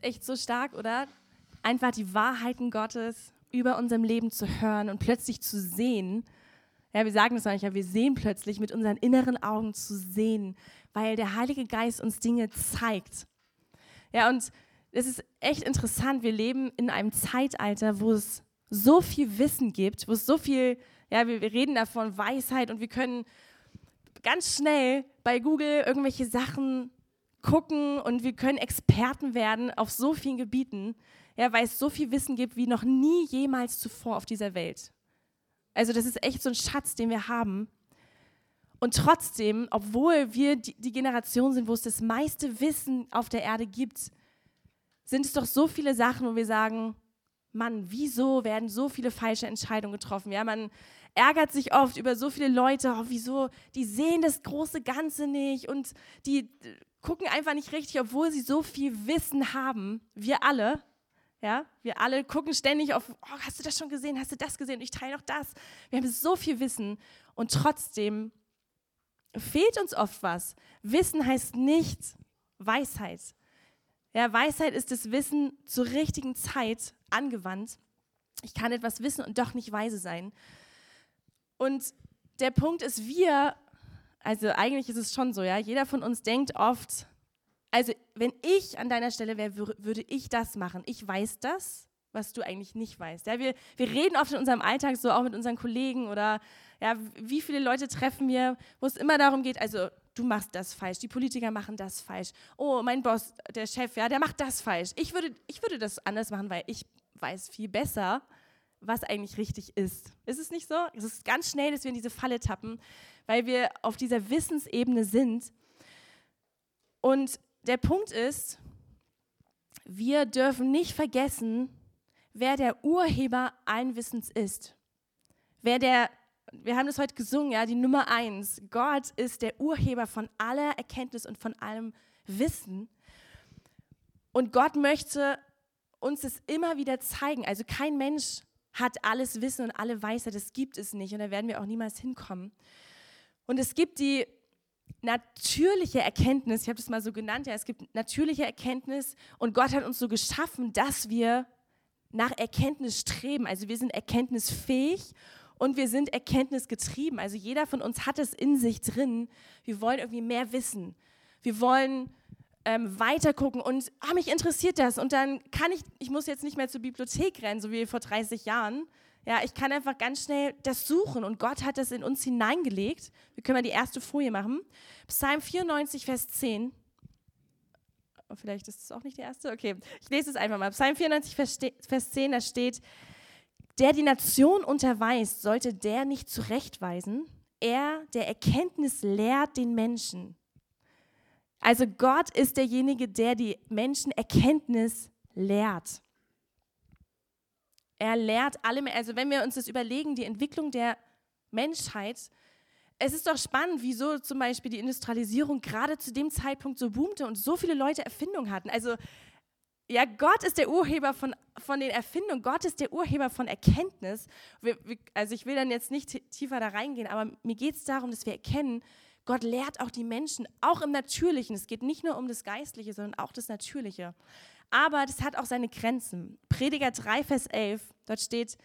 ist echt so stark, oder? Einfach die Wahrheiten Gottes über unserem Leben zu hören und plötzlich zu sehen. Ja, wir sagen das manchmal, wir sehen plötzlich mit unseren inneren Augen zu sehen, weil der Heilige Geist uns Dinge zeigt. Ja, und es ist echt interessant. Wir leben in einem Zeitalter, wo es so viel Wissen gibt, wo es so viel, ja, wir, wir reden davon Weisheit und wir können ganz schnell bei Google irgendwelche Sachen gucken und wir können Experten werden auf so vielen Gebieten, ja, weil es so viel Wissen gibt wie noch nie jemals zuvor auf dieser Welt. Also das ist echt so ein Schatz, den wir haben. Und trotzdem, obwohl wir die, Generation sind, wo es das meiste Wissen auf der Erde gibt, sind es doch so viele Sachen, wo wir sagen, Mann, wieso werden so viele falsche Entscheidungen getroffen? Ja, man ärgert sich oft über so viele Leute, oh, wieso, die sehen das große Ganze nicht und die gucken einfach nicht richtig, obwohl sie so viel Wissen haben. Wir alle, ja, wir alle gucken ständig auf, oh, hast du das schon gesehen, hast du das gesehen? Ich teile noch das. Wir haben so viel Wissen und trotzdem fehlt uns oft was. Wissen heißt nicht Weisheit. Ja, Weisheit ist das Wissen zur richtigen Zeit angewandt. Ich kann etwas wissen und doch nicht weise sein. Und der Punkt ist, wir, also eigentlich ist es schon so, ja, jeder von uns denkt oft, also wenn ich an deiner Stelle wäre, würde ich das machen. Ich weiß das, was du eigentlich nicht weißt. Ja, wir, wir reden oft in unserem Alltag so, auch mit unseren Kollegen oder ja, wie viele Leute treffen wir, wo es immer darum geht, also du machst das falsch, die Politiker machen das falsch. Oh, mein Boss, der Chef, ja, der macht das falsch. Ich würde, ich würde das anders machen, weil ich weiß viel besser, was eigentlich richtig ist. Ist es nicht so? Es ist ganz schnell, dass wir in diese Falle tappen, weil wir auf dieser Wissensebene sind. Und der Punkt ist, wir dürfen nicht vergessen, wer der Urheber allen Wissens ist. Wer der, wir haben das heute gesungen, ja, die Nummer eins. Gott ist der Urheber von aller Erkenntnis und von allem Wissen. Und Gott möchte uns das immer wieder zeigen. Also kein Mensch hat alles Wissen und alle Weisheit, das gibt es nicht und da werden wir auch niemals hinkommen. Und es gibt die natürliche Erkenntnis, ich habe das mal so genannt, ja, es gibt natürliche Erkenntnis und Gott hat uns so geschaffen, dass wir nach Erkenntnis streben. Also wir sind erkenntnisfähig und wir sind erkenntnisgetrieben. Also jeder von uns hat es in sich drin. Wir wollen irgendwie mehr wissen. Wir wollen ähm, weiter gucken und ah, mich interessiert das. Und dann kann ich, ich muss jetzt nicht mehr zur Bibliothek rennen, so wie vor 30 Jahren. Ja, ich kann einfach ganz schnell das suchen und Gott hat das in uns hineingelegt. Wir können mal die erste Folie machen. Psalm 94, Vers 10. Oh, vielleicht ist es auch nicht die erste. Okay, ich lese es einfach mal. Psalm 94, Vers 10, da steht, der die Nation unterweist, sollte der nicht zurechtweisen. Er, der Erkenntnis lehrt den Menschen. Also Gott ist derjenige, der die Menschen Erkenntnis lehrt. Er lehrt alle, also wenn wir uns das überlegen, die Entwicklung der Menschheit, es ist doch spannend, wieso zum Beispiel die Industrialisierung gerade zu dem Zeitpunkt so boomte und so viele Leute Erfindungen hatten. Also ja, Gott ist der Urheber von, von den Erfindungen, Gott ist der Urheber von Erkenntnis. Wir, wir, also ich will dann jetzt nicht tiefer da reingehen, aber mir geht es darum, dass wir erkennen, Gott lehrt auch die Menschen, auch im Natürlichen. Es geht nicht nur um das Geistliche, sondern auch das Natürliche. Aber das hat auch seine Grenzen. Prediger 3, Vers 11, dort steht,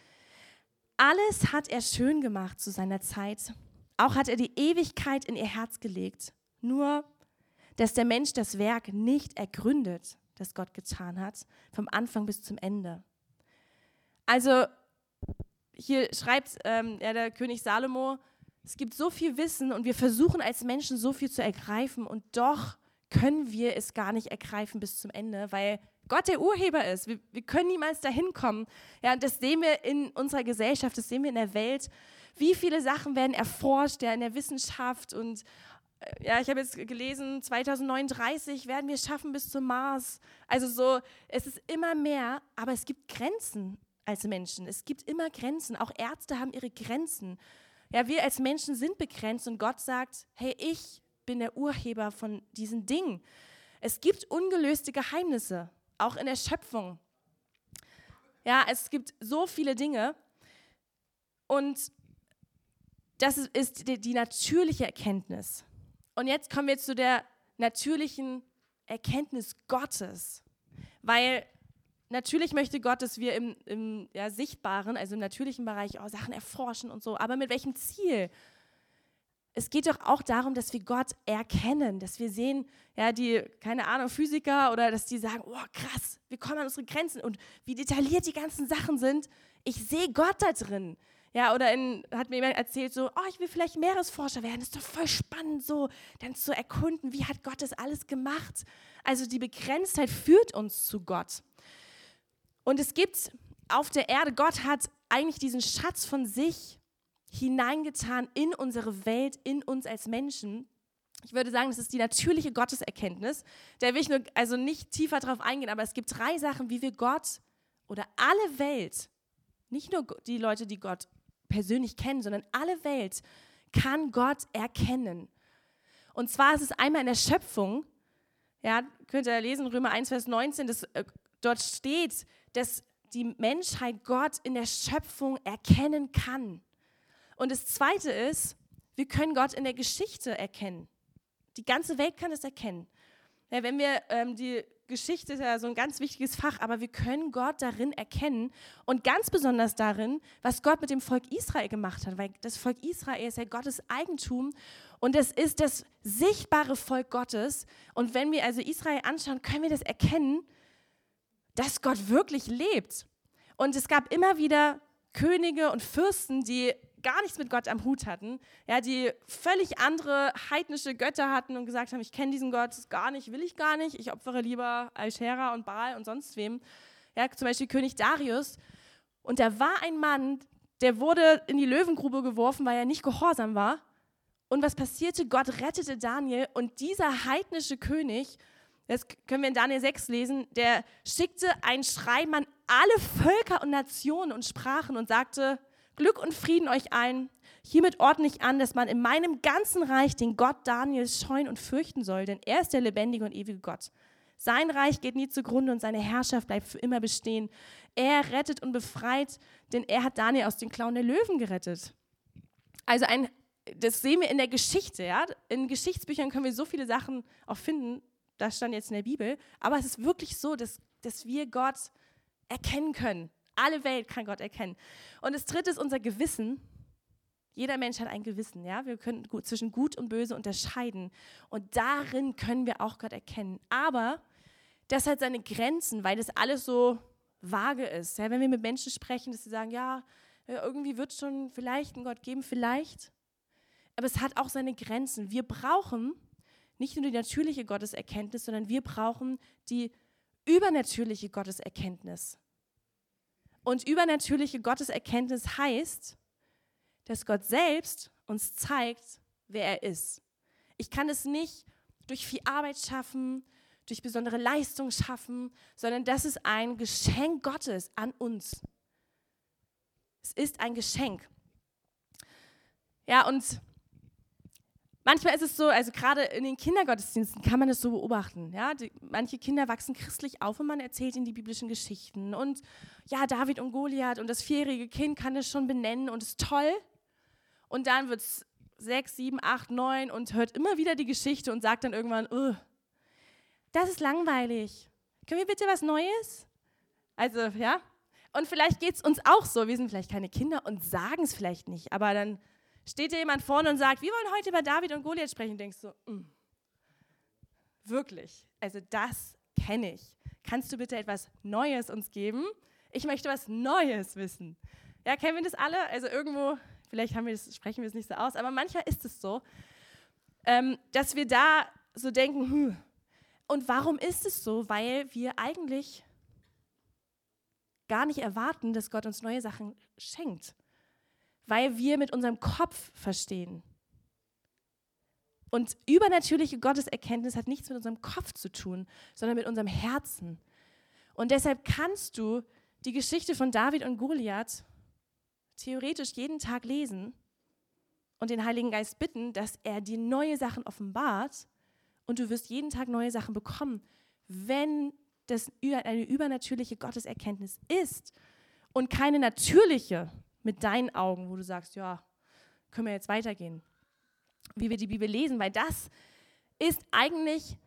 alles hat er schön gemacht zu seiner Zeit. Auch hat er die Ewigkeit in ihr Herz gelegt. Nur, dass der Mensch das Werk nicht ergründet, das Gott getan hat, vom Anfang bis zum Ende. Also, hier schreibt ähm, ja, der König Salomo, es gibt so viel Wissen und wir versuchen als Menschen so viel zu ergreifen und doch können wir es gar nicht ergreifen bis zum Ende, weil Gott der Urheber ist. Wir, wir können niemals dahin kommen. Ja, das sehen wir in unserer Gesellschaft, das sehen wir in der Welt. Wie viele Sachen werden erforscht ja, in der Wissenschaft und äh, ja, ich habe jetzt gelesen, 2039 werden wir schaffen bis zum Mars. Also so, es ist immer mehr, aber es gibt Grenzen als Menschen. Es gibt immer Grenzen. Auch Ärzte haben ihre Grenzen. Ja, wir als Menschen sind begrenzt und Gott sagt, hey, ich bin der Urheber von diesen Dingen. Es gibt ungelöste Geheimnisse, auch in der Schöpfung. Ja, es gibt so viele Dinge und das ist die, die natürliche Erkenntnis. Und jetzt kommen wir zu der natürlichen Erkenntnis Gottes. weil natürlich möchte Gott, dass wir im, im ja, Sichtbaren, also im natürlichen Bereich, auch Sachen erforschen und so. Aber mit welchem Ziel? Es geht doch auch darum, dass wir Gott erkennen, dass wir sehen, ja, die, keine Ahnung, Physiker oder dass die sagen, oh krass, wir kommen an unsere Grenzen und wie detailliert die ganzen Sachen sind. Ich sehe Gott da drin. Ja, oder in, hat mir jemand erzählt, so, oh, ich will vielleicht Meeresforscher werden. Das ist doch voll spannend, so dann zu erkunden, wie hat Gott das alles gemacht. Also die Begrenztheit führt uns zu Gott. Und es gibt auf der Erde, Gott hat eigentlich diesen Schatz von sich hineingetan in unsere Welt, in uns als Menschen. Ich würde sagen, das ist die natürliche Gotteserkenntnis. Da will ich nur also nicht tiefer drauf eingehen, aber es gibt drei Sachen, wie wir Gott oder alle Welt, nicht nur die Leute, die Gott persönlich kennen, sondern alle Welt kann Gott erkennen. Und zwar ist es einmal in der Schöpfung, ja, könnt ihr lesen, Römer 1, Vers 19, das, äh, dort steht, dass die Menschheit Gott in der Schöpfung erkennen kann. Und das Zweite ist, wir können Gott in der Geschichte erkennen. Die ganze Welt kann es erkennen. Ja, wenn wir ähm, die Geschichte ist ja so ein ganz wichtiges Fach, aber wir können Gott darin erkennen und ganz besonders darin, was Gott mit dem Volk Israel gemacht hat, weil das Volk Israel ist ja Gottes Eigentum und es ist das sichtbare Volk Gottes. Und wenn wir also Israel anschauen, können wir das erkennen, dass Gott wirklich lebt. Und es gab immer wieder Könige und Fürsten, die gar nichts mit Gott am Hut hatten, ja, die völlig andere heidnische Götter hatten und gesagt haben, ich kenne diesen Gott gar nicht, will ich gar nicht, ich opfere lieber Alschera und Baal und sonst wem. Ja, zum Beispiel König Darius. Und da war ein Mann, der wurde in die Löwengrube geworfen, weil er nicht gehorsam war. Und was passierte? Gott rettete Daniel und dieser heidnische König, das können wir in Daniel 6 lesen, der schickte ein Schreiben an alle Völker und Nationen und Sprachen und sagte, Glück und Frieden euch allen. Hiermit ordne ich an, dass man in meinem ganzen Reich den Gott Daniels scheuen und fürchten soll, denn er ist der lebendige und ewige Gott. Sein Reich geht nie zugrunde und seine Herrschaft bleibt für immer bestehen. Er rettet und befreit, denn er hat Daniel aus den Klauen der Löwen gerettet. Also ein, das sehen wir in der Geschichte. Ja? In Geschichtsbüchern können wir so viele Sachen auch finden. Das stand jetzt in der Bibel. Aber es ist wirklich so, dass, dass wir Gott erkennen können. Alle Welt kann Gott erkennen. Und das dritte ist unser Gewissen. Jeder Mensch hat ein Gewissen, ja. Wir können gut, zwischen Gut und Böse unterscheiden. Und darin können wir auch Gott erkennen. Aber das hat seine Grenzen, weil das alles so vage ist. Ja, wenn wir mit Menschen sprechen, dass sie sagen, ja, irgendwie wird es schon vielleicht einen Gott geben, vielleicht. Aber es hat auch seine Grenzen. Wir brauchen nicht nur die natürliche Gotteserkenntnis, sondern wir brauchen die übernatürliche Gotteserkenntnis. Und übernatürliche Gotteserkenntnis heißt, dass Gott selbst uns zeigt, wer er ist. Ich kann es nicht durch viel Arbeit schaffen, durch besondere Leistung schaffen, sondern das ist ein Geschenk Gottes an uns. Es ist ein Geschenk. Ja, und Manchmal ist es so, also gerade in den Kindergottesdiensten kann man das so beobachten. Ja? Die, manche Kinder wachsen christlich auf und man erzählt ihnen die biblischen Geschichten. Und ja, David und Goliath und das vierjährige Kind kann es schon benennen und ist toll. Und dann wird es sechs, sieben, acht, neun und hört immer wieder die Geschichte und sagt dann irgendwann, oh, das ist langweilig. Können wir bitte was Neues? Also, ja. Und vielleicht geht es uns auch so. Wir sind vielleicht keine Kinder und sagen es vielleicht nicht, aber dann steht dir jemand vorne und sagt, wir wollen heute über David und Goliath sprechen, denkst du, mm, wirklich, also das kenne ich. Kannst du bitte etwas Neues uns geben? Ich möchte was Neues wissen. Ja, kennen wir das alle? Also irgendwo, vielleicht haben wir das, sprechen wir es nicht so aus, aber manchmal ist es so, ähm, dass wir da so denken, hm, und warum ist es so? Weil wir eigentlich gar nicht erwarten, dass Gott uns neue Sachen schenkt weil wir mit unserem Kopf verstehen. Und übernatürliche Gotteserkenntnis hat nichts mit unserem Kopf zu tun, sondern mit unserem Herzen. Und deshalb kannst du die Geschichte von David und Goliath theoretisch jeden Tag lesen und den Heiligen Geist bitten, dass er dir neue Sachen offenbart und du wirst jeden Tag neue Sachen bekommen, wenn das eine übernatürliche Gotteserkenntnis ist und keine natürliche mit deinen Augen, wo du sagst, ja, können wir jetzt weitergehen. Wie wir die Bibel lesen, weil das ist eigentlich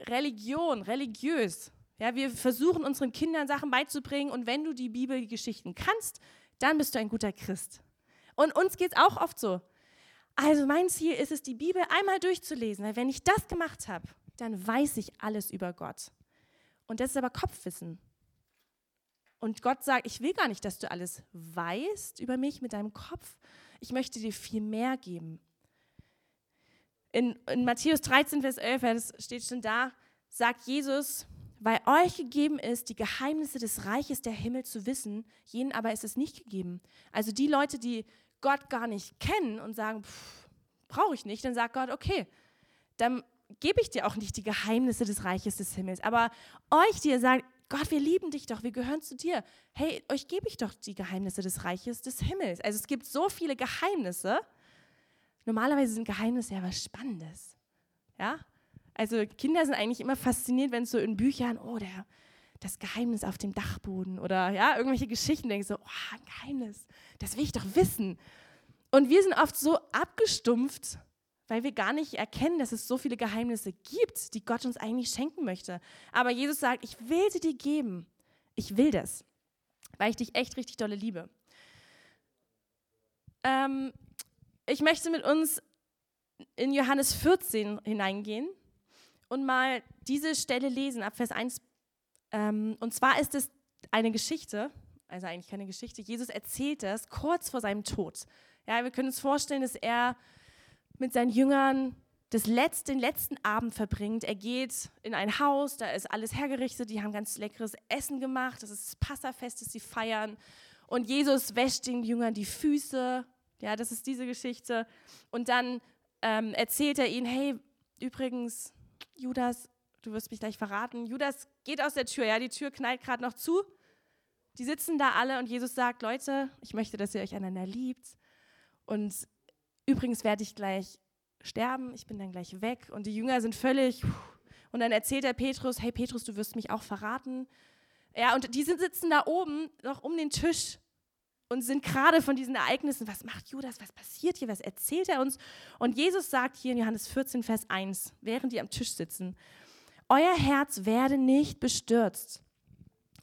Religion, religiös. Ja, wir versuchen unseren Kindern Sachen beizubringen und wenn du die Bibelgeschichten kannst, dann bist du ein guter Christ. Und uns geht es auch oft so. Also mein Ziel ist es, die Bibel einmal durchzulesen. Weil wenn ich das gemacht habe, dann weiß ich alles über Gott. Und das ist aber Kopfwissen. Und Gott sagt, ich will gar nicht, dass du alles weißt über mich mit deinem Kopf. Ich möchte dir viel mehr geben. In, in Matthäus 13, Vers 11, das steht schon da, sagt Jesus, weil euch gegeben ist, die Geheimnisse des Reiches der Himmel zu wissen, jenen aber ist es nicht gegeben. Also die Leute, die Gott gar nicht kennen und sagen, brauche ich nicht, dann sagt Gott, okay, dann gebe ich dir auch nicht die Geheimnisse des Reiches des Himmels. Aber euch, die ihr sagt, Gott, wir lieben dich doch, wir gehören zu dir. Hey, euch gebe ich doch die Geheimnisse des Reiches des Himmels. Also es gibt so viele Geheimnisse. Normalerweise sind Geheimnisse ja was Spannendes. Ja? Also Kinder sind eigentlich immer fasziniert, wenn es so in Büchern, oh, der, das Geheimnis auf dem Dachboden oder ja, irgendwelche Geschichten denken so, oh, ein Geheimnis, das will ich doch wissen. Und wir sind oft so abgestumpft, weil wir gar nicht erkennen, dass es so viele Geheimnisse gibt, die Gott uns eigentlich schenken möchte. Aber Jesus sagt, ich will sie dir geben. Ich will das, weil ich dich echt richtig dolle liebe. Ähm, ich möchte mit uns in Johannes 14 hineingehen und mal diese Stelle lesen, ab Vers 1 ähm, und zwar ist es eine Geschichte, also eigentlich keine Geschichte. Jesus erzählt das kurz vor seinem Tod. Ja, wir können uns vorstellen, dass er mit seinen Jüngern das letzte, den letzten Abend verbringt. Er geht in ein Haus, da ist alles hergerichtet, die haben ganz leckeres Essen gemacht, das ist das Passafest, das sie feiern. Und Jesus wäscht den Jüngern die Füße. Ja, das ist diese Geschichte. Und dann ähm, erzählt er ihnen, hey, übrigens, Judas, du wirst mich gleich verraten. Judas geht aus der Tür, ja, die Tür knallt gerade noch zu. Die sitzen da alle und Jesus sagt, Leute, ich möchte, dass ihr euch einander liebt. Und übrigens werde ich gleich sterben, ich bin dann gleich weg. Und die Jünger sind völlig. Und dann erzählt er Petrus, hey Petrus, du wirst mich auch verraten. Ja, und die sitzen da oben noch um den Tisch und sind gerade von diesen Ereignissen, was macht Judas, was passiert hier, was erzählt er uns? Und Jesus sagt hier in Johannes 14, Vers 1, während die am Tisch sitzen, euer Herz werde nicht bestürzt.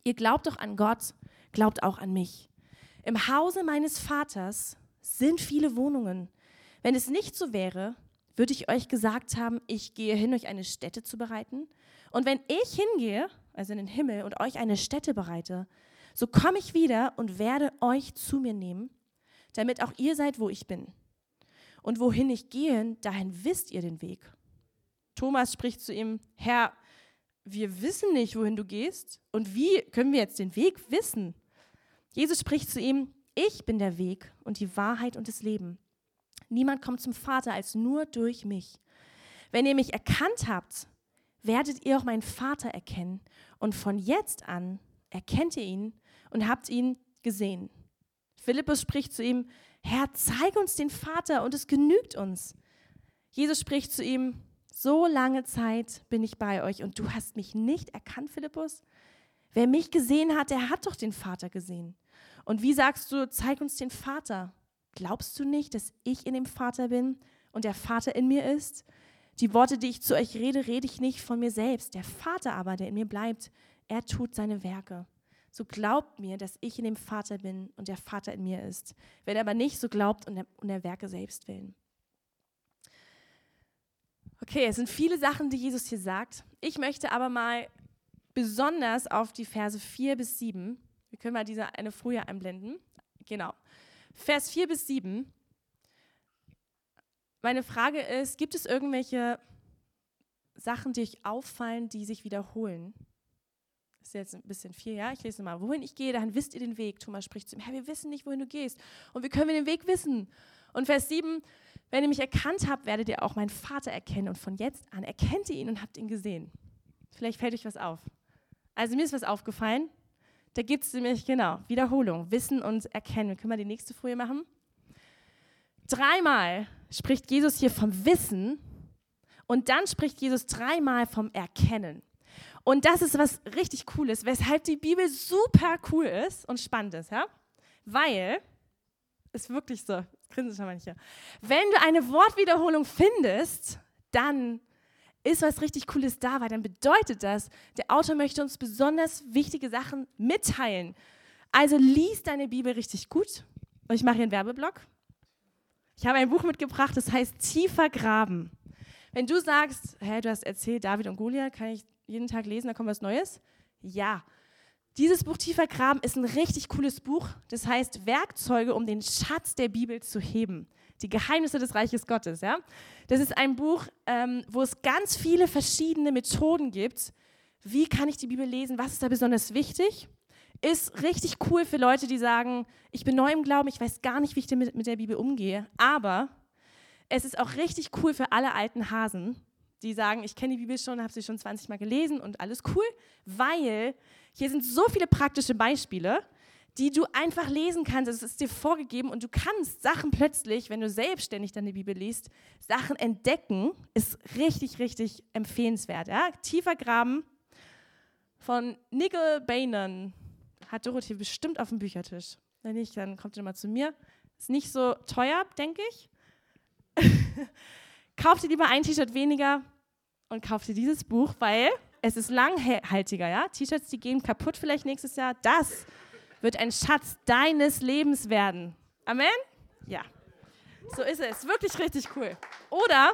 Ihr glaubt doch an Gott, glaubt auch an mich. Im Hause meines Vaters sind viele Wohnungen. Wenn es nicht so wäre, würde ich euch gesagt haben, ich gehe hin, euch eine Stätte zu bereiten. Und wenn ich hingehe, also in den Himmel, und euch eine Stätte bereite, so komme ich wieder und werde euch zu mir nehmen, damit auch ihr seid, wo ich bin. Und wohin ich gehe, dahin wisst ihr den Weg. Thomas spricht zu ihm, Herr, wir wissen nicht, wohin du gehst. Und wie können wir jetzt den Weg wissen? Jesus spricht zu ihm, ich bin der Weg und die Wahrheit und das Leben. Niemand kommt zum Vater als nur durch mich. Wenn ihr mich erkannt habt, werdet ihr auch meinen Vater erkennen. Und von jetzt an erkennt ihr ihn und habt ihn gesehen. Philippus spricht zu ihm, Herr, zeig uns den Vater und es genügt uns. Jesus spricht zu ihm, so lange Zeit bin ich bei euch und du hast mich nicht erkannt, Philippus? Wer mich gesehen hat, der hat doch den Vater gesehen. Und wie sagst du, zeig uns den Vater? Glaubst du nicht, dass ich in dem Vater bin und der Vater in mir ist? Die Worte, die ich zu euch rede, rede ich nicht von mir selbst. Der Vater aber, der in mir bleibt, er tut seine Werke. So glaubt mir, dass ich in dem Vater bin und der Vater in mir ist. Wenn er aber nicht so glaubt und der, und der Werke selbst willen. Okay, es sind viele Sachen, die Jesus hier sagt. Ich möchte aber mal besonders auf die Verse 4 bis 7, wir können mal diese eine Folie einblenden. Genau. Vers 4 bis 7. Meine Frage ist, gibt es irgendwelche Sachen, die euch auffallen, die sich wiederholen? Das ist jetzt ein bisschen viel, ja? Ich lese mal. Wohin ich gehe, dann wisst ihr den Weg. Thomas spricht zu ihm, Herr, wir wissen nicht, wohin du gehst. Und wie können wir den Weg wissen? Und Vers 7, wenn ihr mich erkannt habt, werdet ihr auch meinen Vater erkennen. Und von jetzt an erkennt ihr ihn und habt ihn gesehen. Vielleicht fällt euch was auf. Also mir ist was aufgefallen. Da gibt es nämlich, genau, Wiederholung, Wissen und Erkennen. Können wir die nächste Folie machen? Dreimal spricht Jesus hier vom Wissen und dann spricht Jesus dreimal vom Erkennen. Und das ist was richtig Cooles, weshalb die Bibel super cool ist und spannend ist, ja? Weil, ist wirklich so, grinsen schon manche. Wenn du eine Wortwiederholung findest, dann ist was richtig Cooles da, weil dann bedeutet das, der Autor möchte uns besonders wichtige Sachen mitteilen. Also lies deine Bibel richtig gut. Und ich mache hier einen Werbeblock. Ich habe ein Buch mitgebracht, das heißt Tiefer Graben. Wenn du sagst, hä, du hast erzählt, David und Goliath, kann ich jeden Tag lesen, da kommt was Neues? Ja. Dieses Buch Tiefer Graben ist ein richtig cooles Buch. Das heißt Werkzeuge, um den Schatz der Bibel zu heben. Die Geheimnisse des Reiches Gottes. Ja? Das ist ein Buch, ähm, wo es ganz viele verschiedene Methoden gibt. Wie kann ich die Bibel lesen? Was ist da besonders wichtig? Ist richtig cool für Leute, die sagen, ich bin neu im Glauben, ich weiß gar nicht, wie ich mit, mit der Bibel umgehe. Aber es ist auch richtig cool für alle alten Hasen, die sagen, ich kenne die Bibel schon, habe sie schon 20 Mal gelesen und alles cool, weil hier sind so viele praktische Beispiele, die du einfach lesen kannst. Es ist dir vorgegeben und du kannst Sachen plötzlich, wenn du selbstständig deine Bibel liest, Sachen entdecken. Ist richtig, richtig empfehlenswert. Ja? Tiefer Graben von Nickel Bainon hat Dorothee bestimmt auf dem Büchertisch. Wenn nicht, dann kommt ihr mal zu mir. Ist nicht so teuer, denke ich. Kauft ihr lieber ein T-Shirt weniger und kauft ihr dieses Buch, weil es ist langhaltiger. Ja? T-Shirts, die gehen kaputt vielleicht nächstes Jahr. Das wird ein Schatz deines Lebens werden. Amen? Ja. So ist es. Wirklich richtig cool. Oder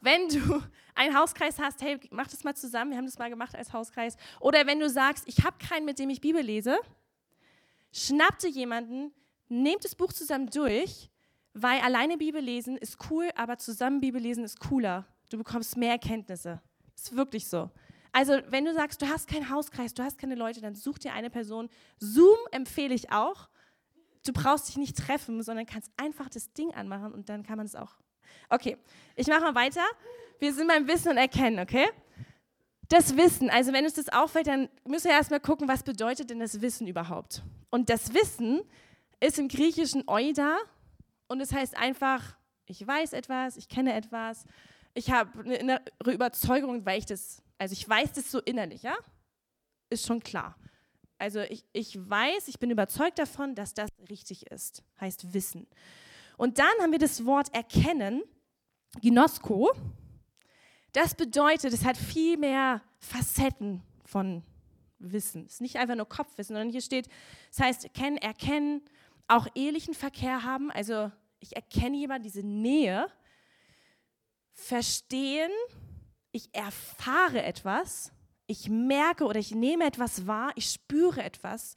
wenn du einen Hauskreis hast, hey, mach das mal zusammen, wir haben das mal gemacht als Hauskreis. Oder wenn du sagst, ich habe keinen, mit dem ich Bibel lese, schnapp dir jemanden, nehmt das Buch zusammen durch, weil alleine Bibel lesen ist cool, aber zusammen Bibel lesen ist cooler. Du bekommst mehr Erkenntnisse. Ist wirklich so. Also, wenn du sagst, du hast keinen Hauskreis, du hast keine Leute, dann such dir eine Person. Zoom empfehle ich auch. Du brauchst dich nicht treffen, sondern kannst einfach das Ding anmachen und dann kann man es auch. Okay, ich mache mal weiter. Wir sind beim Wissen und Erkennen, okay? Das Wissen, also wenn es das auffällt, dann müssen wir erstmal gucken, was bedeutet denn das Wissen überhaupt? Und das Wissen ist im Griechischen oida und es heißt einfach, ich weiß etwas, ich kenne etwas, ich habe eine innere Überzeugung, weil ich das, also ich weiß das so innerlich, ja? Ist schon klar. Also ich, ich weiß, ich bin überzeugt davon, dass das richtig ist, heißt Wissen. Und dann haben wir das Wort erkennen, Ginosko. Das bedeutet, es hat viel mehr Facetten von Wissen. Es ist nicht einfach nur Kopfwissen, sondern hier steht, es heißt kennen, erkennen, auch ehelichen Verkehr haben. Also ich erkenne jemand diese Nähe, verstehen, ich erfahre etwas, ich merke oder ich nehme etwas wahr, ich spüre etwas.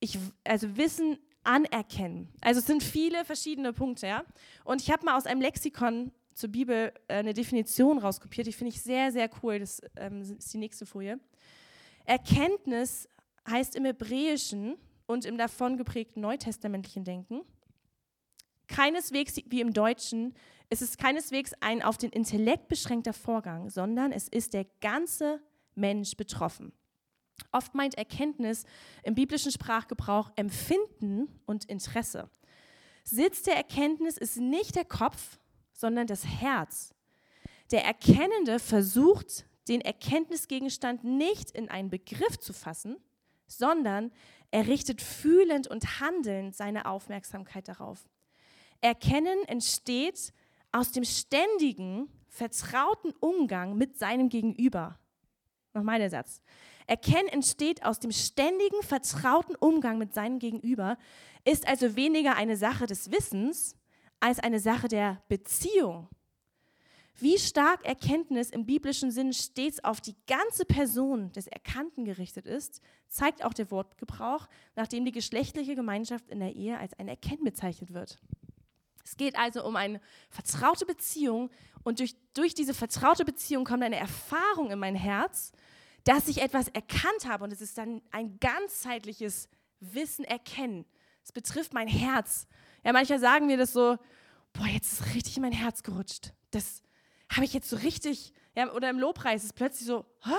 Ich, also Wissen anerkennen. Also es sind viele verschiedene Punkte, ja. Und ich habe mal aus einem Lexikon zur Bibel äh, eine Definition rauskopiert, die finde ich sehr, sehr cool. Das ähm, ist die nächste Folie. Erkenntnis heißt im Hebräischen und im davon geprägten neutestamentlichen Denken keineswegs wie im Deutschen, es ist keineswegs ein auf den Intellekt beschränkter Vorgang, sondern es ist der ganze Mensch betroffen. Oft meint Erkenntnis im biblischen Sprachgebrauch Empfinden und Interesse. Sitz der Erkenntnis ist nicht der Kopf, sondern das Herz. Der Erkennende versucht, den Erkenntnisgegenstand nicht in einen Begriff zu fassen, sondern er richtet fühlend und handelnd seine Aufmerksamkeit darauf. Erkennen entsteht aus dem ständigen, vertrauten Umgang mit seinem Gegenüber. Nochmal der Satz. Erkennen entsteht aus dem ständigen, vertrauten Umgang mit seinem Gegenüber, ist also weniger eine Sache des Wissens als eine Sache der Beziehung. Wie stark Erkenntnis im biblischen Sinn stets auf die ganze Person des Erkannten gerichtet ist, zeigt auch der Wortgebrauch, nachdem die geschlechtliche Gemeinschaft in der Ehe als ein Erkennen bezeichnet wird. Es geht also um eine vertraute Beziehung und durch, durch diese vertraute Beziehung kommt eine Erfahrung in mein Herz dass ich etwas erkannt habe und es ist dann ein ganzheitliches Wissen erkennen. Es betrifft mein Herz. Ja, manchmal sagen wir das so, boah, jetzt ist richtig in mein Herz gerutscht. Das habe ich jetzt so richtig, ja, oder im Lobpreis ist plötzlich so, Hä?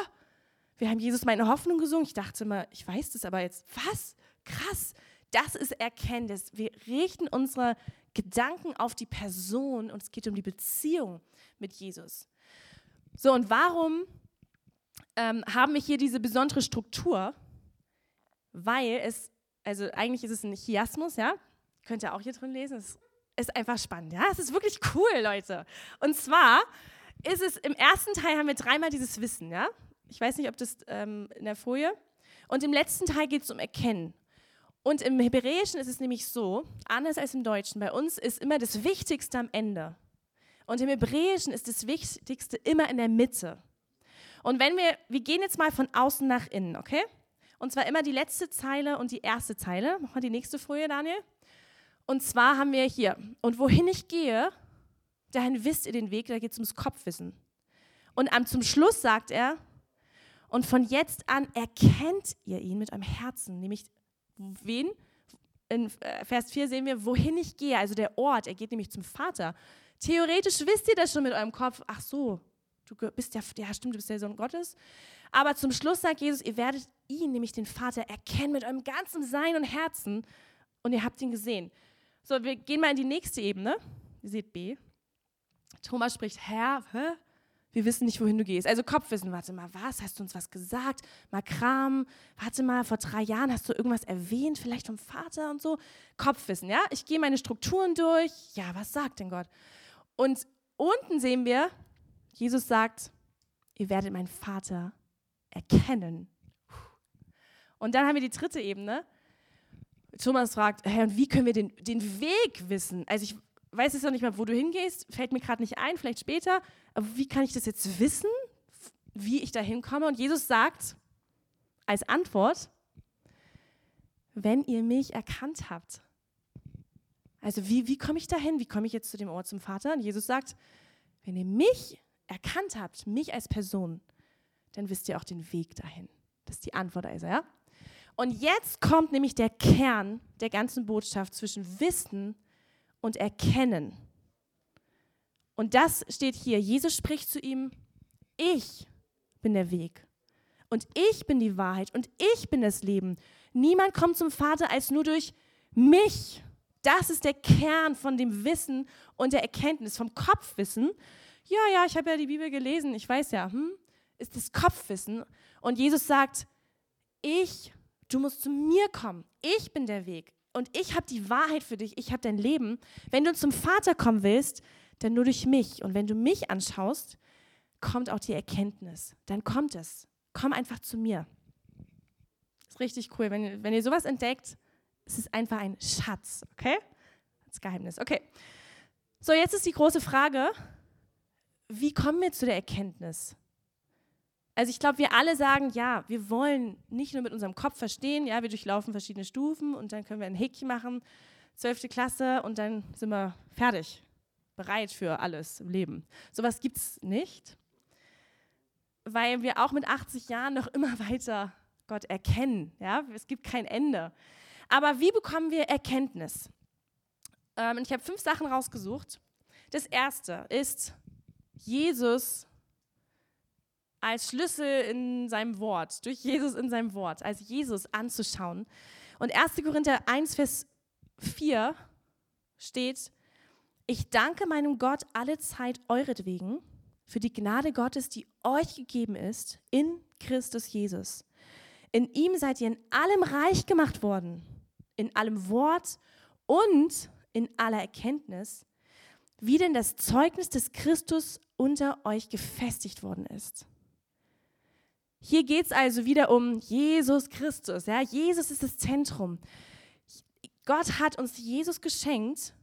wir haben Jesus meine Hoffnung gesungen. Ich dachte immer, ich weiß das, aber jetzt, was? Krass. Das ist Erkenntnis. Wir richten unsere Gedanken auf die Person und es geht um die Beziehung mit Jesus. So, und warum ähm, haben wir hier diese besondere Struktur, weil es, also eigentlich ist es ein Chiasmus, ja, könnt ihr auch hier drin lesen, es ist einfach spannend, ja, es ist wirklich cool, Leute. Und zwar ist es, im ersten Teil haben wir dreimal dieses Wissen, ja? Ich weiß nicht, ob das ähm, in der Folie. Und im letzten Teil geht es um Erkennen. Und im Hebräischen ist es nämlich so, anders als im Deutschen, bei uns ist immer das Wichtigste am Ende. Und im Hebräischen ist das Wichtigste immer in der Mitte. Und wenn wir, wir gehen jetzt mal von außen nach innen, okay? Und zwar immer die letzte Zeile und die erste Zeile. Mach mal die nächste Folie, Daniel. Und zwar haben wir hier, und wohin ich gehe, dahin wisst ihr den Weg, da geht es ums Kopfwissen. Und am, zum Schluss sagt er, und von jetzt an erkennt ihr ihn mit eurem Herzen, nämlich wen? In äh, Vers 4 sehen wir, wohin ich gehe, also der Ort, er geht nämlich zum Vater. Theoretisch wisst ihr das schon mit eurem Kopf, ach so, du bist ja, ja stimmt, du bist der Sohn Gottes. Aber zum Schluss sagt Jesus, ihr werdet ihn, nämlich den Vater, erkennen mit eurem ganzen Sein und Herzen und ihr habt ihn gesehen. So, wir gehen mal in die nächste Ebene. Ihr seht B. Thomas spricht, Herr, hä? Wir wissen nicht, wohin du gehst. Also Kopfwissen, warte mal, was? Hast du uns was gesagt? Mal Kram, warte mal, vor drei Jahren hast du irgendwas erwähnt, vielleicht vom Vater und so. Kopfwissen, ja? Ich gehe meine Strukturen durch. Ja, was sagt denn Gott? Und unten sehen wir, Jesus sagt, ihr werdet meinen Vater erkennen. Und dann haben wir die dritte Ebene. Thomas fragt, hey, und wie können wir den, den Weg wissen? Also ich weiß jetzt noch nicht mal, wo du hingehst, fällt mir gerade nicht ein, vielleicht später. Aber wie kann ich das jetzt wissen, wie ich da hinkomme? Und Jesus sagt als Antwort, wenn ihr mich erkannt habt. Also wie, wie komme ich dahin? Wie komme ich jetzt zu dem Ort zum Vater? Und Jesus sagt, wenn ihr mich erkannt habt, mich als Person, dann wisst ihr auch den Weg dahin. Das ist die Antwort also, ja? Und jetzt kommt nämlich der Kern der ganzen Botschaft zwischen Wissen und Erkennen. Und das steht hier. Jesus spricht zu ihm, ich bin der Weg und ich bin die Wahrheit und ich bin das Leben. Niemand kommt zum Vater als nur durch mich. Das ist der Kern von dem Wissen und der Erkenntnis, vom Kopfwissen. Ja, ja, ich habe ja die Bibel gelesen, ich weiß ja, hm, ist das Kopfwissen. Und Jesus sagt, ich, du musst zu mir kommen. Ich bin der Weg und ich habe die Wahrheit für dich, ich habe dein Leben. Wenn du zum Vater kommen willst, dann nur durch mich. Und wenn du mich anschaust, kommt auch die Erkenntnis. Dann kommt es. Komm einfach zu mir. Ist richtig cool. Wenn, wenn ihr sowas entdeckt, es ist einfach ein Schatz, okay? Das Geheimnis. Okay. So, jetzt ist die große Frage, wie kommen wir zu der Erkenntnis? Also ich glaube, wir alle sagen, ja, wir wollen nicht nur mit unserem Kopf verstehen, ja, wir durchlaufen verschiedene Stufen und dann können wir ein Häkchen machen, zwölfte Klasse und dann sind wir fertig, bereit für alles im Leben. Sowas gibt es nicht, weil wir auch mit 80 Jahren noch immer weiter Gott erkennen. Ja? Es gibt kein Ende. Aber wie bekommen wir Erkenntnis? Ähm, ich habe fünf Sachen rausgesucht. Das erste ist, Jesus als Schlüssel in seinem Wort, durch Jesus in seinem Wort, als Jesus anzuschauen. Und 1. Korinther 1, Vers 4 steht, ich danke meinem Gott alle Zeit euretwegen für die Gnade Gottes, die euch gegeben ist in Christus Jesus. In ihm seid ihr in allem reich gemacht worden, in allem Wort und in aller Erkenntnis, wie denn das Zeugnis des Christus unter euch gefestigt worden ist. Hier geht es also wieder um Jesus Christus. Ja? Jesus ist das Zentrum. Gott hat uns Jesus geschenkt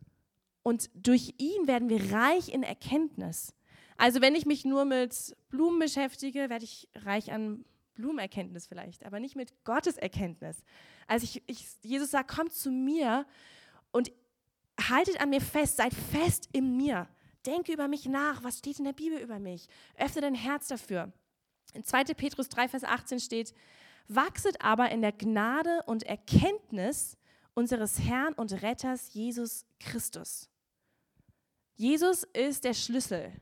und durch ihn werden wir reich in Erkenntnis. Also wenn ich mich nur mit Blumen beschäftige, werde ich reich an Blumenerkenntnis vielleicht, aber nicht mit Gottes Erkenntnis. Also ich, ich, Jesus sagt, kommt zu mir und haltet an mir fest, seid fest in mir. Denke über mich nach, was steht in der Bibel über mich. Öffne dein Herz dafür. In 2. Petrus 3, Vers 18 steht, wachset aber in der Gnade und Erkenntnis unseres Herrn und Retters Jesus Christus. Jesus ist der Schlüssel.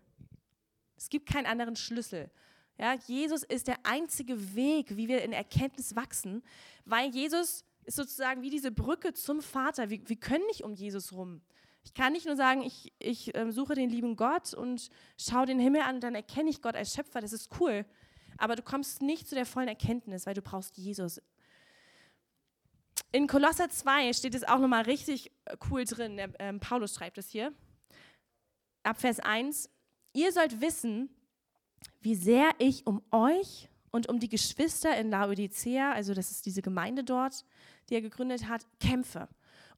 Es gibt keinen anderen Schlüssel. Ja, Jesus ist der einzige Weg, wie wir in Erkenntnis wachsen, weil Jesus ist sozusagen wie diese Brücke zum Vater. Wir, wir können nicht um Jesus rum. Ich kann nicht nur sagen, ich, ich äh, suche den lieben Gott und schaue den Himmel an und dann erkenne ich Gott als Schöpfer. Das ist cool aber du kommst nicht zu der vollen Erkenntnis, weil du brauchst Jesus. In Kolosser 2 steht es auch nochmal richtig äh, cool drin. Der, ähm, Paulus schreibt es hier. Ab Vers 1. Ihr sollt wissen, wie sehr ich um euch und um die Geschwister in Laodicea, also das ist diese Gemeinde dort, die er gegründet hat, kämpfe.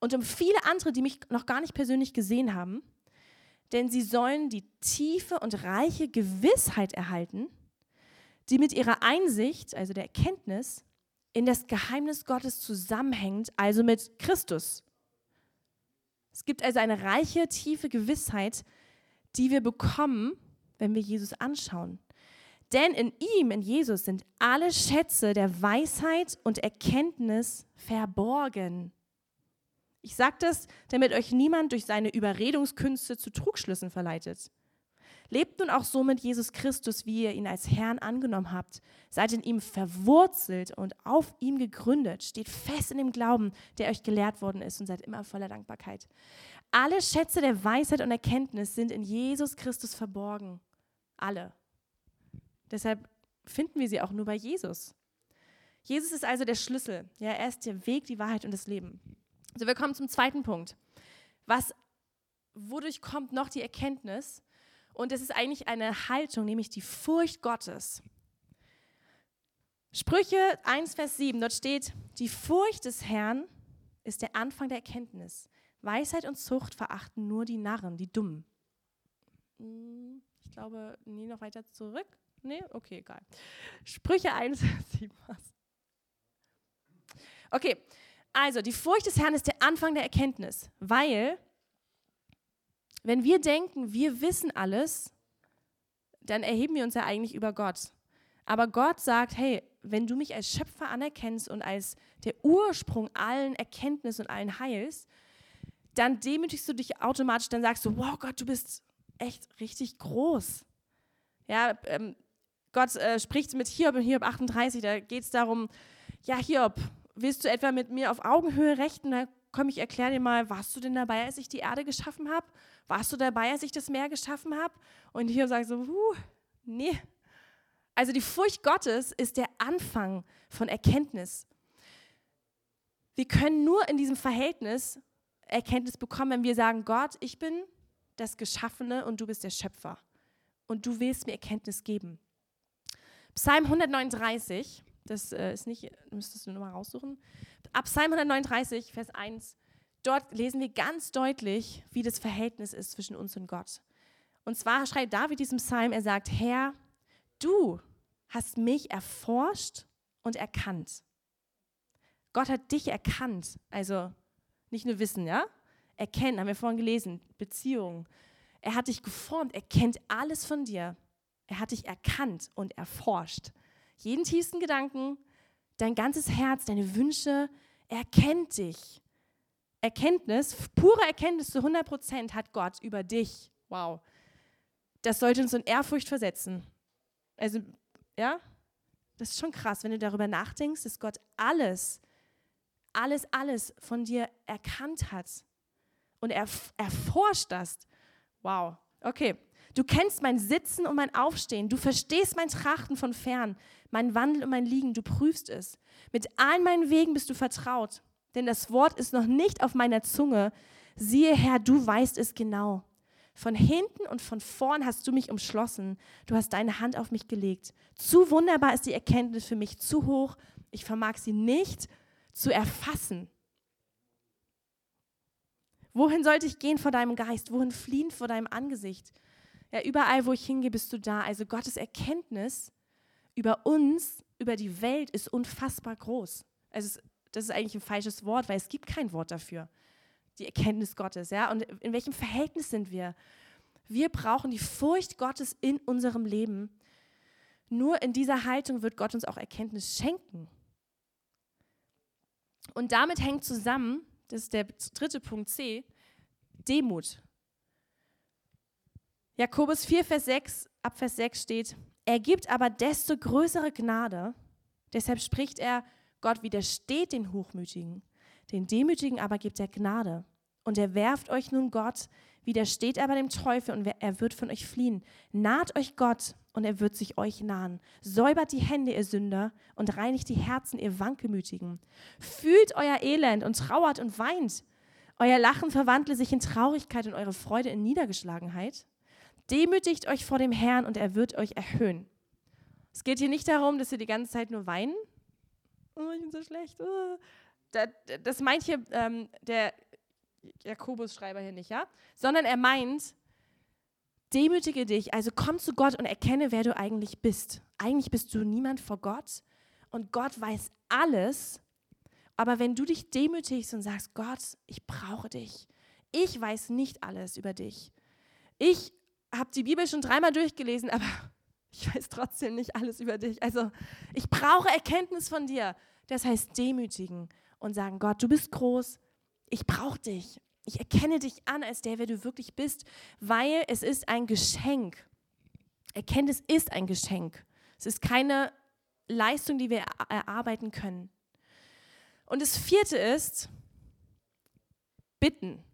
Und um viele andere, die mich noch gar nicht persönlich gesehen haben, denn sie sollen die tiefe und reiche Gewissheit erhalten, die mit ihrer Einsicht, also der Erkenntnis, in das Geheimnis Gottes zusammenhängt, also mit Christus. Es gibt also eine reiche, tiefe Gewissheit, die wir bekommen, wenn wir Jesus anschauen. Denn in ihm, in Jesus, sind alle Schätze der Weisheit und Erkenntnis verborgen. Ich sage das, damit euch niemand durch seine Überredungskünste zu Trugschlüssen verleitet. Lebt nun auch so mit Jesus Christus, wie ihr ihn als Herrn angenommen habt. Seid in ihm verwurzelt und auf ihm gegründet. Steht fest in dem Glauben, der euch gelehrt worden ist und seid immer voller Dankbarkeit. Alle Schätze der Weisheit und Erkenntnis sind in Jesus Christus verborgen. Alle. Deshalb finden wir sie auch nur bei Jesus. Jesus ist also der Schlüssel. Ja, er ist der Weg, die Wahrheit und das Leben. Also wir kommen zum zweiten Punkt. Was, wodurch kommt noch die Erkenntnis? Und es ist eigentlich eine Haltung, nämlich die Furcht Gottes. Sprüche 1, Vers 7, dort steht, die Furcht des Herrn ist der Anfang der Erkenntnis. Weisheit und Zucht verachten nur die Narren, die Dummen. Hm, ich glaube, nee, noch weiter zurück. Nee, okay, egal. Sprüche 1, Vers 7. Okay, also die Furcht des Herrn ist der Anfang der Erkenntnis, weil wenn wir denken, wir wissen alles, dann erheben wir uns ja eigentlich über Gott. Aber Gott sagt, hey, wenn du mich als Schöpfer anerkennst und als der Ursprung allen Erkenntnis und allen Heils, dann demütigst du dich automatisch, dann sagst du, wow Gott, du bist echt richtig groß. Ja, ähm, Gott äh, spricht mit Hiob in Hiob 38, da geht es darum, ja Hiob, willst du etwa mit mir auf Augenhöhe rechten? Komm, ich erkläre dir mal, warst du denn dabei, als ich die Erde geschaffen habe? Warst du dabei, als ich das Meer geschaffen habe? Und hier sagt so, huh, nee. Also die Furcht Gottes ist der Anfang von Erkenntnis. Wir können nur in diesem Verhältnis Erkenntnis bekommen, wenn wir sagen, Gott, ich bin das Geschaffene und du bist der Schöpfer. Und du willst mir Erkenntnis geben. Psalm 139, das äh, ist nicht, müsstest du nur mal raussuchen. Ab Psalm 139, Vers 1, dort lesen wir ganz deutlich, wie das Verhältnis ist zwischen uns und Gott. Und zwar schreibt David diesem Psalm, er sagt, Herr, du hast mich erforscht und erkannt. Gott hat dich erkannt, also nicht nur wissen, ja? Erkennen, haben wir vorhin gelesen, Beziehung. Er hat dich geformt, er kennt alles von dir. Er hat dich erkannt und erforscht. Jeden tiefsten Gedanken, dein ganzes Herz, deine Wünsche, er kennt dich. Erkenntnis, pure Erkenntnis zu 100 Prozent hat Gott über dich. Wow. Das sollte uns in Ehrfurcht versetzen. Also, ja, das ist schon krass, wenn du darüber nachdenkst, dass Gott alles, alles, alles von dir erkannt hat und er erforscht das. Wow. Okay. Du kennst mein Sitzen und mein Aufstehen. Du verstehst mein Trachten von fern, mein Wandel und mein Liegen. Du prüfst es. Mit allen meinen Wegen bist du vertraut, denn das Wort ist noch nicht auf meiner Zunge. Siehe Herr, du weißt es genau. Von hinten und von vorn hast du mich umschlossen. Du hast deine Hand auf mich gelegt. Zu wunderbar ist die Erkenntnis für mich, zu hoch. Ich vermag sie nicht zu erfassen. Wohin sollte ich gehen vor deinem Geist? Wohin fliehen vor deinem Angesicht? Ja, überall, wo ich hingehe, bist du da. Also Gottes Erkenntnis über uns, über die Welt ist unfassbar groß. Also das ist eigentlich ein falsches Wort, weil es gibt kein Wort dafür. Die Erkenntnis Gottes, ja. Und in welchem Verhältnis sind wir? Wir brauchen die Furcht Gottes in unserem Leben. Nur in dieser Haltung wird Gott uns auch Erkenntnis schenken. Und damit hängt zusammen, das ist der dritte Punkt C, Demut. Jakobus 4, Vers 6, ab Vers 6 steht, er gibt aber desto größere Gnade. Deshalb spricht er, Gott widersteht den Hochmütigen, den Demütigen aber gibt er Gnade. Und er werft euch nun Gott, widersteht aber dem Teufel und er wird von euch fliehen. Naht euch Gott und er wird sich euch nahen. Säubert die Hände, ihr Sünder, und reinigt die Herzen, ihr Wankelmütigen. Fühlt euer Elend und trauert und weint. Euer Lachen verwandle sich in Traurigkeit und eure Freude in Niedergeschlagenheit. Demütigt euch vor dem Herrn und er wird euch erhöhen. Es geht hier nicht darum, dass wir die ganze Zeit nur weinen. Oh, ich bin so schlecht. Oh. Das meint hier ähm, der Jakobus-Schreiber hier nicht, ja? Sondern er meint, demütige dich, also komm zu Gott und erkenne, wer du eigentlich bist. Eigentlich bist du niemand vor Gott und Gott weiß alles. Aber wenn du dich demütigst und sagst, Gott, ich brauche dich. Ich weiß nicht alles über dich. Ich habe die Bibel schon dreimal durchgelesen, aber ich weiß trotzdem nicht alles über dich. Also ich brauche Erkenntnis von dir. Das heißt demütigen und sagen, Gott, du bist groß, ich brauche dich. Ich erkenne dich an als der, wer du wirklich bist, weil es ist ein Geschenk. Erkenntnis ist ein Geschenk. Es ist keine Leistung, die wir erarbeiten können. Und das vierte ist, bitten.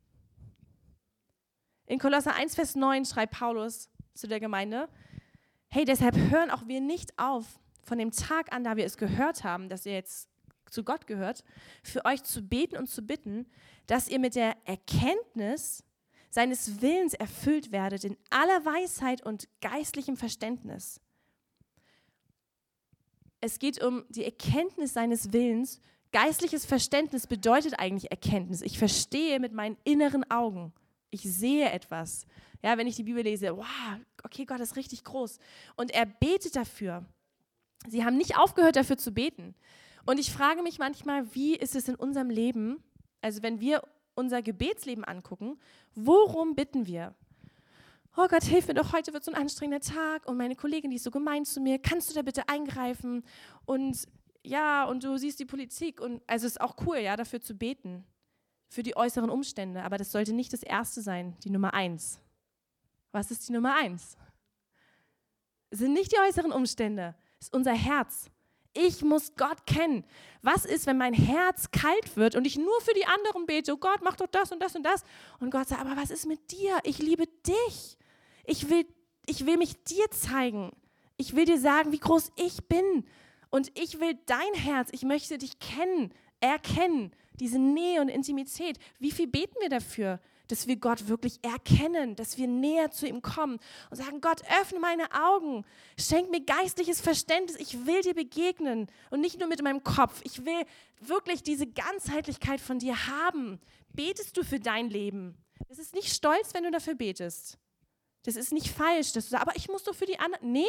In Kolosser 1, Vers 9 schreibt Paulus zu der Gemeinde, hey, deshalb hören auch wir nicht auf, von dem Tag an, da wir es gehört haben, dass ihr jetzt zu Gott gehört, für euch zu beten und zu bitten, dass ihr mit der Erkenntnis seines Willens erfüllt werdet in aller Weisheit und geistlichem Verständnis. Es geht um die Erkenntnis seines Willens. Geistliches Verständnis bedeutet eigentlich Erkenntnis. Ich verstehe mit meinen inneren Augen. Ich sehe etwas. Ja, wenn ich die Bibel lese, wow, okay, Gott ist richtig groß. Und er betet dafür. Sie haben nicht aufgehört, dafür zu beten. Und ich frage mich manchmal, wie ist es in unserem Leben, also wenn wir unser Gebetsleben angucken, worum bitten wir? Oh Gott, hilf mir doch, heute wird so ein anstrengender Tag und meine Kollegin, die ist so gemein zu mir, kannst du da bitte eingreifen? Und ja, und du siehst die Politik und also es ist auch cool, ja, dafür zu beten für die äußeren Umstände, aber das sollte nicht das Erste sein, die Nummer eins. Was ist die Nummer eins? Es sind nicht die äußeren Umstände, es ist unser Herz. Ich muss Gott kennen. Was ist, wenn mein Herz kalt wird und ich nur für die anderen bete? Oh Gott, mach doch das und das und das. Und Gott sagt, aber was ist mit dir? Ich liebe dich. Ich will, ich will mich dir zeigen. Ich will dir sagen, wie groß ich bin. Und ich will dein Herz. Ich möchte dich kennen, erkennen diese Nähe und Intimität. Wie viel beten wir dafür, dass wir Gott wirklich erkennen, dass wir näher zu ihm kommen und sagen, Gott, öffne meine Augen, schenk mir geistliches Verständnis, ich will dir begegnen und nicht nur mit meinem Kopf, ich will wirklich diese Ganzheitlichkeit von dir haben. Betest du für dein Leben? Es ist nicht stolz, wenn du dafür betest. Das ist nicht falsch, dass du sagst, aber ich muss doch für die anderen. Nee,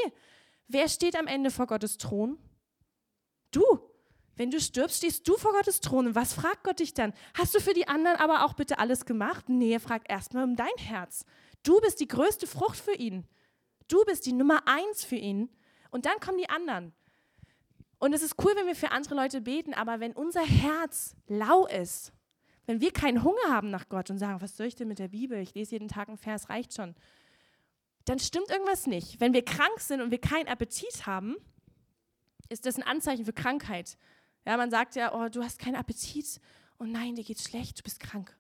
wer steht am Ende vor Gottes Thron? Du. Wenn du stirbst, stehst du vor Gottes Thron. Und was fragt Gott dich dann? Hast du für die anderen aber auch bitte alles gemacht? Nee, er fragt erstmal um dein Herz. Du bist die größte Frucht für ihn. Du bist die Nummer eins für ihn. Und dann kommen die anderen. Und es ist cool, wenn wir für andere Leute beten, aber wenn unser Herz lau ist, wenn wir keinen Hunger haben nach Gott und sagen, was soll ich denn mit der Bibel? Ich lese jeden Tag einen Vers, reicht schon. Dann stimmt irgendwas nicht. Wenn wir krank sind und wir keinen Appetit haben, ist das ein Anzeichen für Krankheit. Ja, man sagt ja, oh, du hast keinen Appetit. Oh nein, dir geht's schlecht, du bist krank.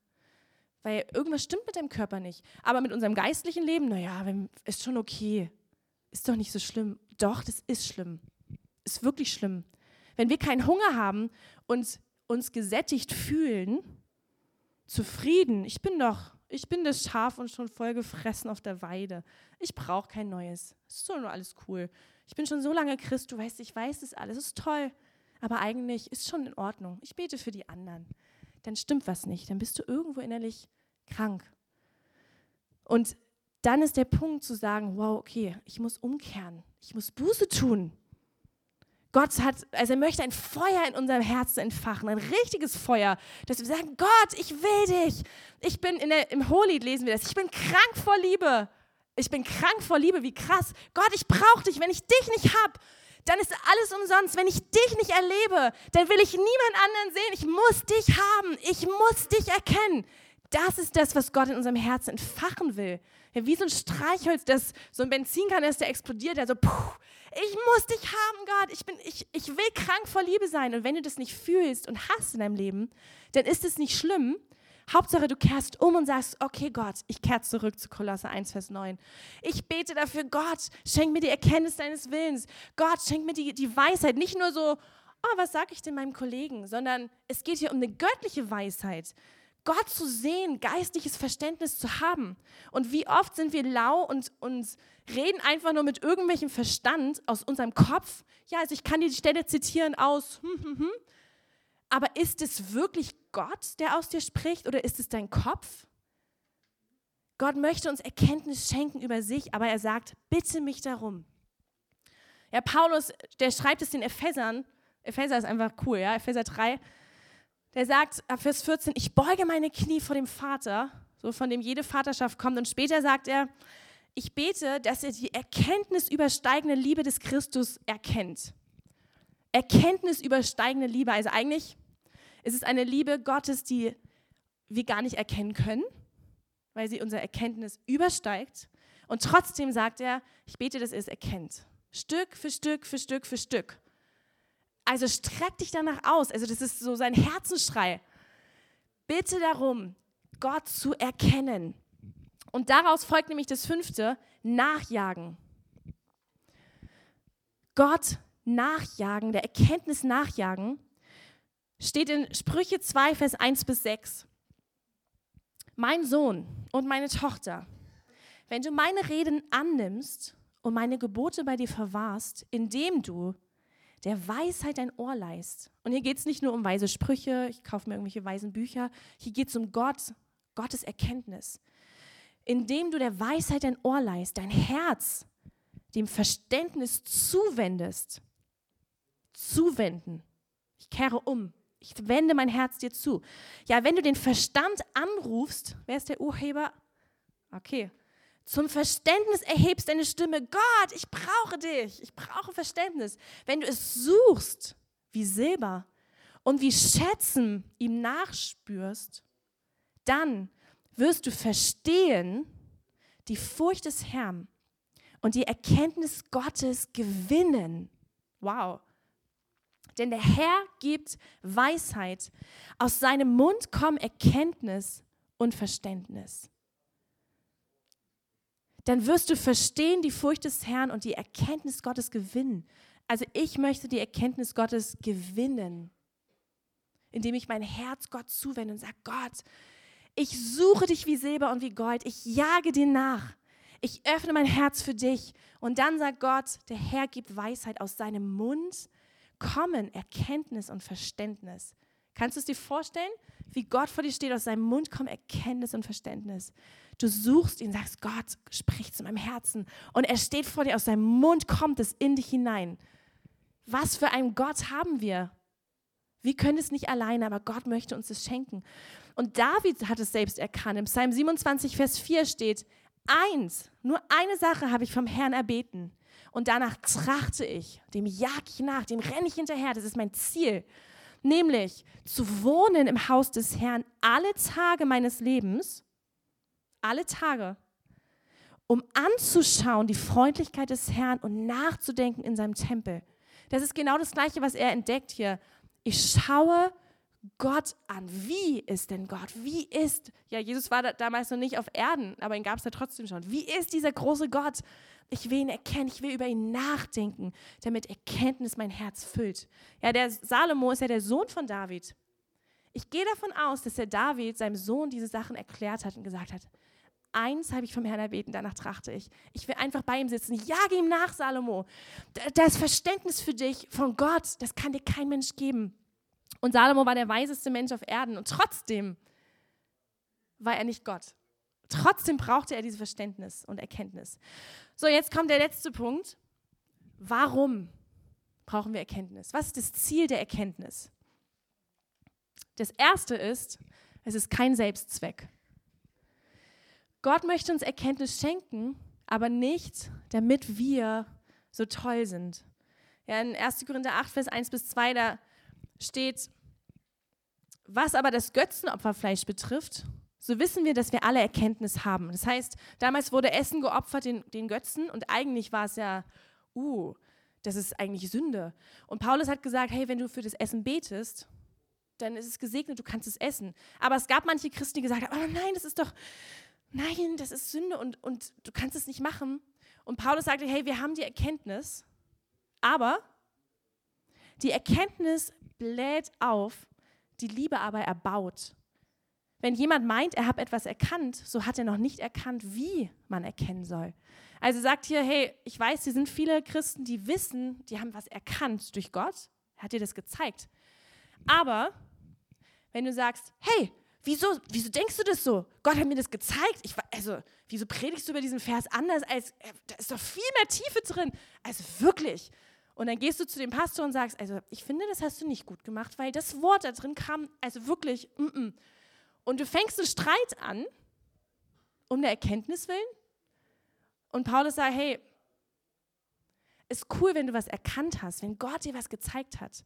Weil irgendwas stimmt mit deinem Körper nicht. Aber mit unserem geistlichen Leben, naja, ist schon okay. Ist doch nicht so schlimm. Doch, das ist schlimm. Ist wirklich schlimm. Wenn wir keinen Hunger haben und uns gesättigt fühlen, zufrieden, ich bin doch, ich bin das Schaf und schon voll gefressen auf der Weide. Ich brauche kein Neues. Ist doch nur alles cool. Ich bin schon so lange Christ, du weißt, ich weiß das alles, ist toll aber eigentlich ist schon in Ordnung. Ich bete für die anderen. Dann stimmt was nicht. Dann bist du irgendwo innerlich krank. Und dann ist der Punkt zu sagen, wow, okay, ich muss umkehren. Ich muss Buße tun. Gott hat, also er möchte ein Feuer in unserem Herzen entfachen, ein richtiges Feuer, dass wir sagen, Gott, ich will dich. Ich bin in der, im Holy lesen wir das. Ich bin krank vor Liebe. Ich bin krank vor Liebe, wie krass. Gott, ich brauche dich. Wenn ich dich nicht habe, dann ist alles umsonst. Wenn ich dich nicht erlebe, dann will ich niemand anderen sehen. Ich muss dich haben. Ich muss dich erkennen. Das ist das, was Gott in unserem Herzen entfachen will. Ja, wie so ein Streichholz, das so ein Benzinkanister explodiert, der so, puh, ich muss dich haben, Gott. Ich, bin, ich, ich will krank vor Liebe sein. Und wenn du das nicht fühlst und hast in deinem Leben, dann ist es nicht schlimm, Hauptsache, du kehrst um und sagst, okay Gott, ich kehre zurück zu Kolosse 1, Vers 9. Ich bete dafür, Gott, schenk mir die Erkenntnis deines Willens. Gott, schenk mir die, die Weisheit. Nicht nur so, oh, was sage ich denn meinem Kollegen, sondern es geht hier um eine göttliche Weisheit. Gott zu sehen, geistliches Verständnis zu haben. Und wie oft sind wir lau und, und reden einfach nur mit irgendwelchem Verstand aus unserem Kopf. Ja, also ich kann die Stelle zitieren aus, hm, hm, hm. Aber ist es wirklich Gott, der aus dir spricht oder ist es dein Kopf? Gott möchte uns Erkenntnis schenken über sich, aber er sagt, bitte mich darum. Ja, Paulus, der schreibt es den Ephesern, Epheser ist einfach cool, ja, Epheser 3, der sagt Vers 14, ich beuge meine Knie vor dem Vater, so von dem jede Vaterschaft kommt. Und später sagt er, ich bete, dass er die Erkenntnis übersteigende Liebe des Christus erkennt. Erkenntnis übersteigende Liebe. Also eigentlich ist es eine Liebe Gottes, die wir gar nicht erkennen können, weil sie unsere Erkenntnis übersteigt. Und trotzdem sagt er, ich bete, dass er es erkennt. Stück für Stück für Stück für Stück. Also streck dich danach aus. Also das ist so sein Herzensschrei. Bitte darum, Gott zu erkennen. Und daraus folgt nämlich das fünfte, Nachjagen. Gott nachjagen, der Erkenntnis nachjagen, steht in Sprüche 2, Vers 1 bis 6. Mein Sohn und meine Tochter, wenn du meine Reden annimmst und meine Gebote bei dir verwahrst, indem du der Weisheit ein Ohr leist. Und hier geht es nicht nur um weise Sprüche, ich kaufe mir irgendwelche weisen Bücher, hier geht es um Gott, Gottes Erkenntnis. Indem du der Weisheit ein Ohr leist, dein Herz dem Verständnis zuwendest. Zuwenden. Ich kehre um. Ich wende mein Herz dir zu. Ja, wenn du den Verstand anrufst, wer ist der Urheber? Okay, zum Verständnis erhebst deine Stimme, Gott, ich brauche dich, ich brauche Verständnis. Wenn du es suchst wie Silber und wie Schätzen ihm nachspürst, dann wirst du verstehen die Furcht des Herrn und die Erkenntnis Gottes gewinnen. Wow. Denn der Herr gibt Weisheit. Aus seinem Mund kommen Erkenntnis und Verständnis dann wirst du verstehen die Furcht des Herrn und die Erkenntnis Gottes gewinnen. Also ich möchte die Erkenntnis Gottes gewinnen, indem ich mein Herz Gott zuwende und sage, Gott, ich suche dich wie Silber und wie Gold, ich jage dir nach. Ich öffne mein Herz für dich. Und dann sagt Gott, der Herr gibt Weisheit aus seinem Mund, kommen Erkenntnis und Verständnis. Kannst du es dir vorstellen, wie Gott vor dir steht, aus seinem Mund kommen Erkenntnis und Verständnis. Du suchst ihn, sagst, Gott, sprich zu meinem Herzen. Und er steht vor dir, aus seinem Mund kommt es in dich hinein. Was für einen Gott haben wir? Wir können es nicht alleine, aber Gott möchte uns das schenken. Und David hat es selbst erkannt. Im Psalm 27, Vers 4 steht, eins, nur eine Sache habe ich vom Herrn erbeten. Und danach trachte ich, dem jag ich nach, dem renne ich hinterher, das ist mein Ziel. Nämlich zu wohnen im Haus des Herrn alle Tage meines Lebens alle Tage, um anzuschauen die Freundlichkeit des Herrn und nachzudenken in seinem Tempel. Das ist genau das Gleiche, was er entdeckt hier. Ich schaue Gott an. Wie ist denn Gott? Wie ist, ja, Jesus war da damals noch nicht auf Erden, aber ihn gab es ja trotzdem schon. Wie ist dieser große Gott? Ich will ihn erkennen, ich will über ihn nachdenken, damit Erkenntnis mein Herz füllt. Ja, der Salomo ist ja der Sohn von David. Ich gehe davon aus, dass der David seinem Sohn diese Sachen erklärt hat und gesagt hat, eins habe ich vom Herrn erbeten, danach trachte ich. Ich will einfach bei ihm sitzen. Jage ihm nach, Salomo. Das Verständnis für dich von Gott, das kann dir kein Mensch geben. Und Salomo war der weiseste Mensch auf Erden und trotzdem war er nicht Gott. Trotzdem brauchte er dieses Verständnis und Erkenntnis. So, jetzt kommt der letzte Punkt. Warum brauchen wir Erkenntnis? Was ist das Ziel der Erkenntnis? Das erste ist, es ist kein Selbstzweck. Gott möchte uns Erkenntnis schenken, aber nicht, damit wir so toll sind. Ja, in 1. Korinther 8, Vers 1 bis 2, da steht, was aber das Götzenopferfleisch betrifft, so wissen wir, dass wir alle Erkenntnis haben. Das heißt, damals wurde Essen geopfert den, den Götzen und eigentlich war es ja, uh, das ist eigentlich Sünde. Und Paulus hat gesagt, hey, wenn du für das Essen betest, dann ist es gesegnet, du kannst es essen. Aber es gab manche Christen, die gesagt haben, oh nein, das ist doch, nein, das ist Sünde und, und du kannst es nicht machen. Und Paulus sagte, hey, wir haben die Erkenntnis, aber die Erkenntnis bläht auf, die Liebe aber erbaut. Wenn jemand meint, er hat etwas erkannt, so hat er noch nicht erkannt, wie man erkennen soll. Also sagt hier, hey, ich weiß, hier sind viele Christen, die wissen, die haben was erkannt durch Gott. Er hat dir das gezeigt. Aber wenn du sagst, hey, wieso, wieso denkst du das so? Gott hat mir das gezeigt. Ich, also, wieso predigst du über diesen Vers anders als, äh, da ist doch viel mehr Tiefe drin. Also wirklich. Und dann gehst du zu dem Pastor und sagst, also ich finde, das hast du nicht gut gemacht, weil das Wort da drin kam, also wirklich, mm -mm. Und du fängst einen Streit an, um der Erkenntnis willen. Und Paulus sagt, hey, ist cool, wenn du was erkannt hast, wenn Gott dir was gezeigt hat.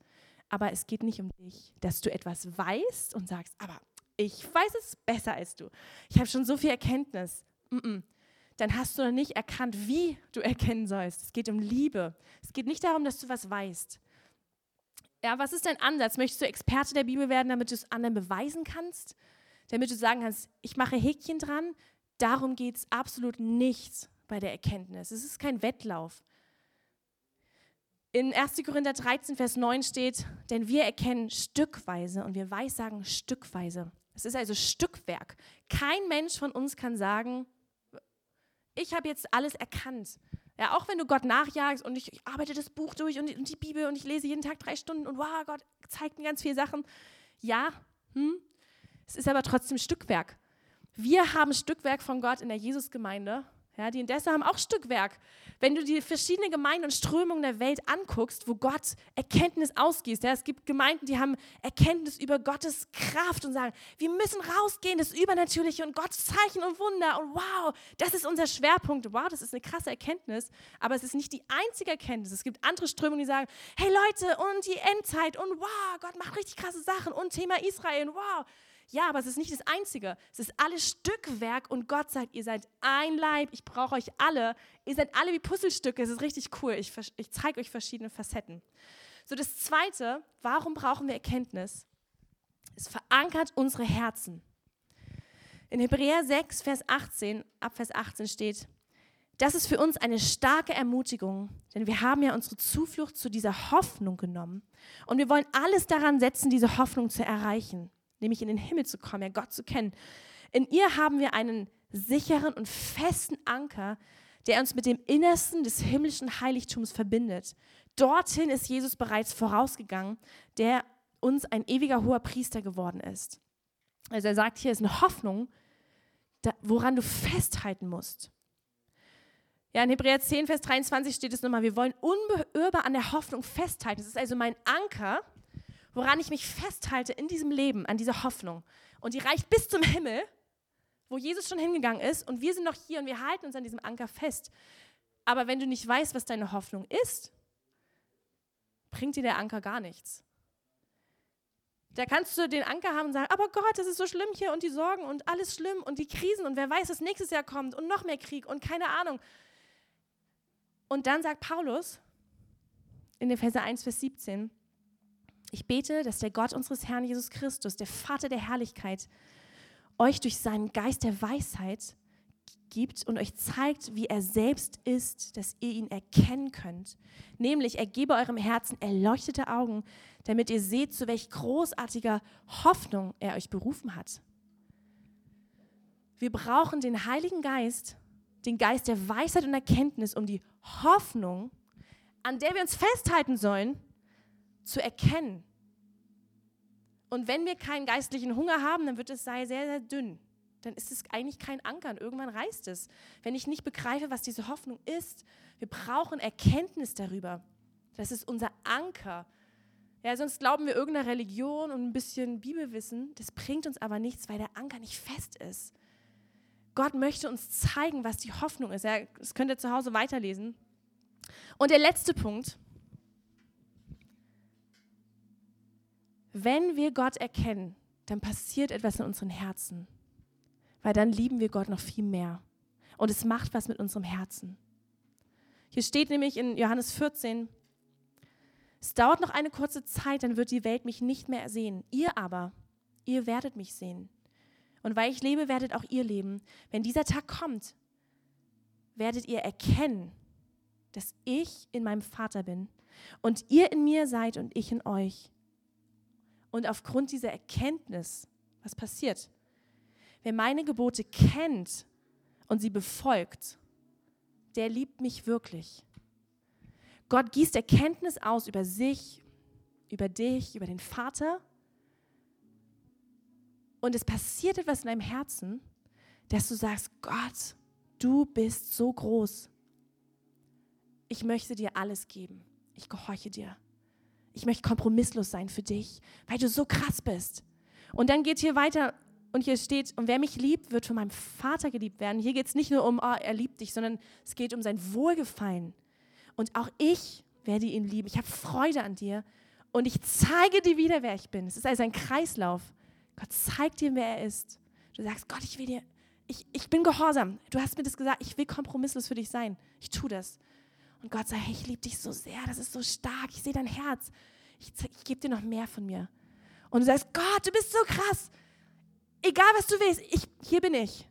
Aber es geht nicht um dich, dass du etwas weißt und sagst, aber ich weiß es besser als du. Ich habe schon so viel Erkenntnis. Mm -mm dann hast du noch nicht erkannt, wie du erkennen sollst. Es geht um Liebe. Es geht nicht darum, dass du was weißt. Ja, was ist dein Ansatz? Möchtest du Experte der Bibel werden, damit du es anderen beweisen kannst? Damit du sagen kannst, ich mache Häkchen dran? Darum geht es absolut nicht bei der Erkenntnis. Es ist kein Wettlauf. In 1. Korinther 13, Vers 9 steht, denn wir erkennen stückweise und wir weissagen stückweise. Es ist also Stückwerk. Kein Mensch von uns kann sagen, ich habe jetzt alles erkannt. Ja, auch wenn du Gott nachjagst und ich, ich arbeite das Buch durch und, und, die Bibel und ich lese jeden Tag drei Stunden und wow, Gott zeigt mir ganz viele Sachen. Ja, hm, es ist aber trotzdem Stückwerk. Wir haben Stückwerk von Gott in der Jesusgemeinde ja, die Indesse haben auch Stückwerk. Wenn du die verschiedenen Gemeinden und Strömungen der Welt anguckst, wo Gott Erkenntnis ausgießt, ja, es gibt Gemeinden, die haben Erkenntnis über Gottes Kraft und sagen, wir müssen rausgehen, das Übernatürliche und Gottes Zeichen und Wunder und wow, das ist unser Schwerpunkt. Wow, das ist eine krasse Erkenntnis, aber es ist nicht die einzige Erkenntnis. Es gibt andere Strömungen, die sagen, hey Leute, und die Endzeit und wow, Gott macht richtig krasse Sachen und Thema Israel und wow. Ja, aber es ist nicht das Einzige. Es ist alles Stückwerk und Gott sagt, ihr seid ein Leib, ich brauche euch alle. Ihr seid alle wie Puzzlestücke, es ist richtig cool. Ich, ich zeige euch verschiedene Facetten. So, das Zweite, warum brauchen wir Erkenntnis? Es verankert unsere Herzen. In Hebräer 6, Vers 18, ab Vers 18 steht, das ist für uns eine starke Ermutigung, denn wir haben ja unsere Zuflucht zu dieser Hoffnung genommen und wir wollen alles daran setzen, diese Hoffnung zu erreichen nämlich in den Himmel zu kommen, ja Gott zu kennen. In ihr haben wir einen sicheren und festen Anker, der uns mit dem Innersten des himmlischen Heiligtums verbindet. Dorthin ist Jesus bereits vorausgegangen, der uns ein ewiger hoher Priester geworden ist. Also er sagt, hier ist eine Hoffnung, woran du festhalten musst. Ja, in Hebräer 10, Vers 23 steht es nochmal, wir wollen unbeirrbar an der Hoffnung festhalten. Das ist also mein Anker, woran ich mich festhalte in diesem Leben, an dieser Hoffnung. Und die reicht bis zum Himmel, wo Jesus schon hingegangen ist und wir sind noch hier und wir halten uns an diesem Anker fest. Aber wenn du nicht weißt, was deine Hoffnung ist, bringt dir der Anker gar nichts. Da kannst du den Anker haben und sagen, aber Gott, das ist so schlimm hier und die Sorgen und alles schlimm und die Krisen und wer weiß, was nächstes Jahr kommt und noch mehr Krieg und keine Ahnung. Und dann sagt Paulus in Epheser 1, Vers 17, ich bete, dass der Gott unseres Herrn Jesus Christus, der Vater der Herrlichkeit, euch durch seinen Geist der Weisheit gibt und euch zeigt, wie er selbst ist, dass ihr ihn erkennen könnt. Nämlich, er gebe eurem Herzen erleuchtete Augen, damit ihr seht, zu welch großartiger Hoffnung er euch berufen hat. Wir brauchen den Heiligen Geist, den Geist der Weisheit und Erkenntnis, um die Hoffnung, an der wir uns festhalten sollen, zu erkennen. Und wenn wir keinen geistlichen Hunger haben, dann wird es sehr, sehr dünn. Dann ist es eigentlich kein Anker und irgendwann reißt es. Wenn ich nicht begreife, was diese Hoffnung ist, wir brauchen Erkenntnis darüber. Das ist unser Anker. Ja, sonst glauben wir irgendeiner Religion und ein bisschen Bibelwissen. Das bringt uns aber nichts, weil der Anker nicht fest ist. Gott möchte uns zeigen, was die Hoffnung ist. Ja, das könnt ihr zu Hause weiterlesen. Und der letzte Punkt, Wenn wir Gott erkennen, dann passiert etwas in unseren Herzen, weil dann lieben wir Gott noch viel mehr. Und es macht was mit unserem Herzen. Hier steht nämlich in Johannes 14, es dauert noch eine kurze Zeit, dann wird die Welt mich nicht mehr sehen. Ihr aber, ihr werdet mich sehen. Und weil ich lebe, werdet auch ihr leben. Wenn dieser Tag kommt, werdet ihr erkennen, dass ich in meinem Vater bin und ihr in mir seid und ich in euch. Und aufgrund dieser Erkenntnis, was passiert? wer meine Gebote kennt und sie befolgt, der liebt mich wirklich. Gott gießt Erkenntnis aus über sich, über dich, über den Vater. Und es passiert etwas in deinem Herzen, dass du sagst, Gott, du bist so groß. Ich möchte dir alles geben. Ich gehorche dir. Ich möchte kompromisslos sein für dich, weil du so krass bist. Und dann geht hier weiter und hier steht, und wer mich liebt, wird von meinem Vater geliebt werden. Hier geht es nicht nur um, oh, er liebt dich, sondern es geht um sein Wohlgefallen. Und auch ich werde ihn lieben. Ich habe Freude an dir und ich zeige dir wieder, wer ich bin. Es ist also ein Kreislauf. Gott zeigt dir, wer er ist. Du sagst, Gott, ich will dir, ich, ich bin gehorsam. Du hast mir das gesagt, ich will kompromisslos für dich sein. Ich tue das. Und Gott sagt, hey, ich liebe dich so sehr, das ist so stark, ich sehe dein Herz. Ich, ich gebe dir noch mehr von mir. Und du sagst, Gott, du bist so krass. Egal, was du willst, ich, hier bin ich.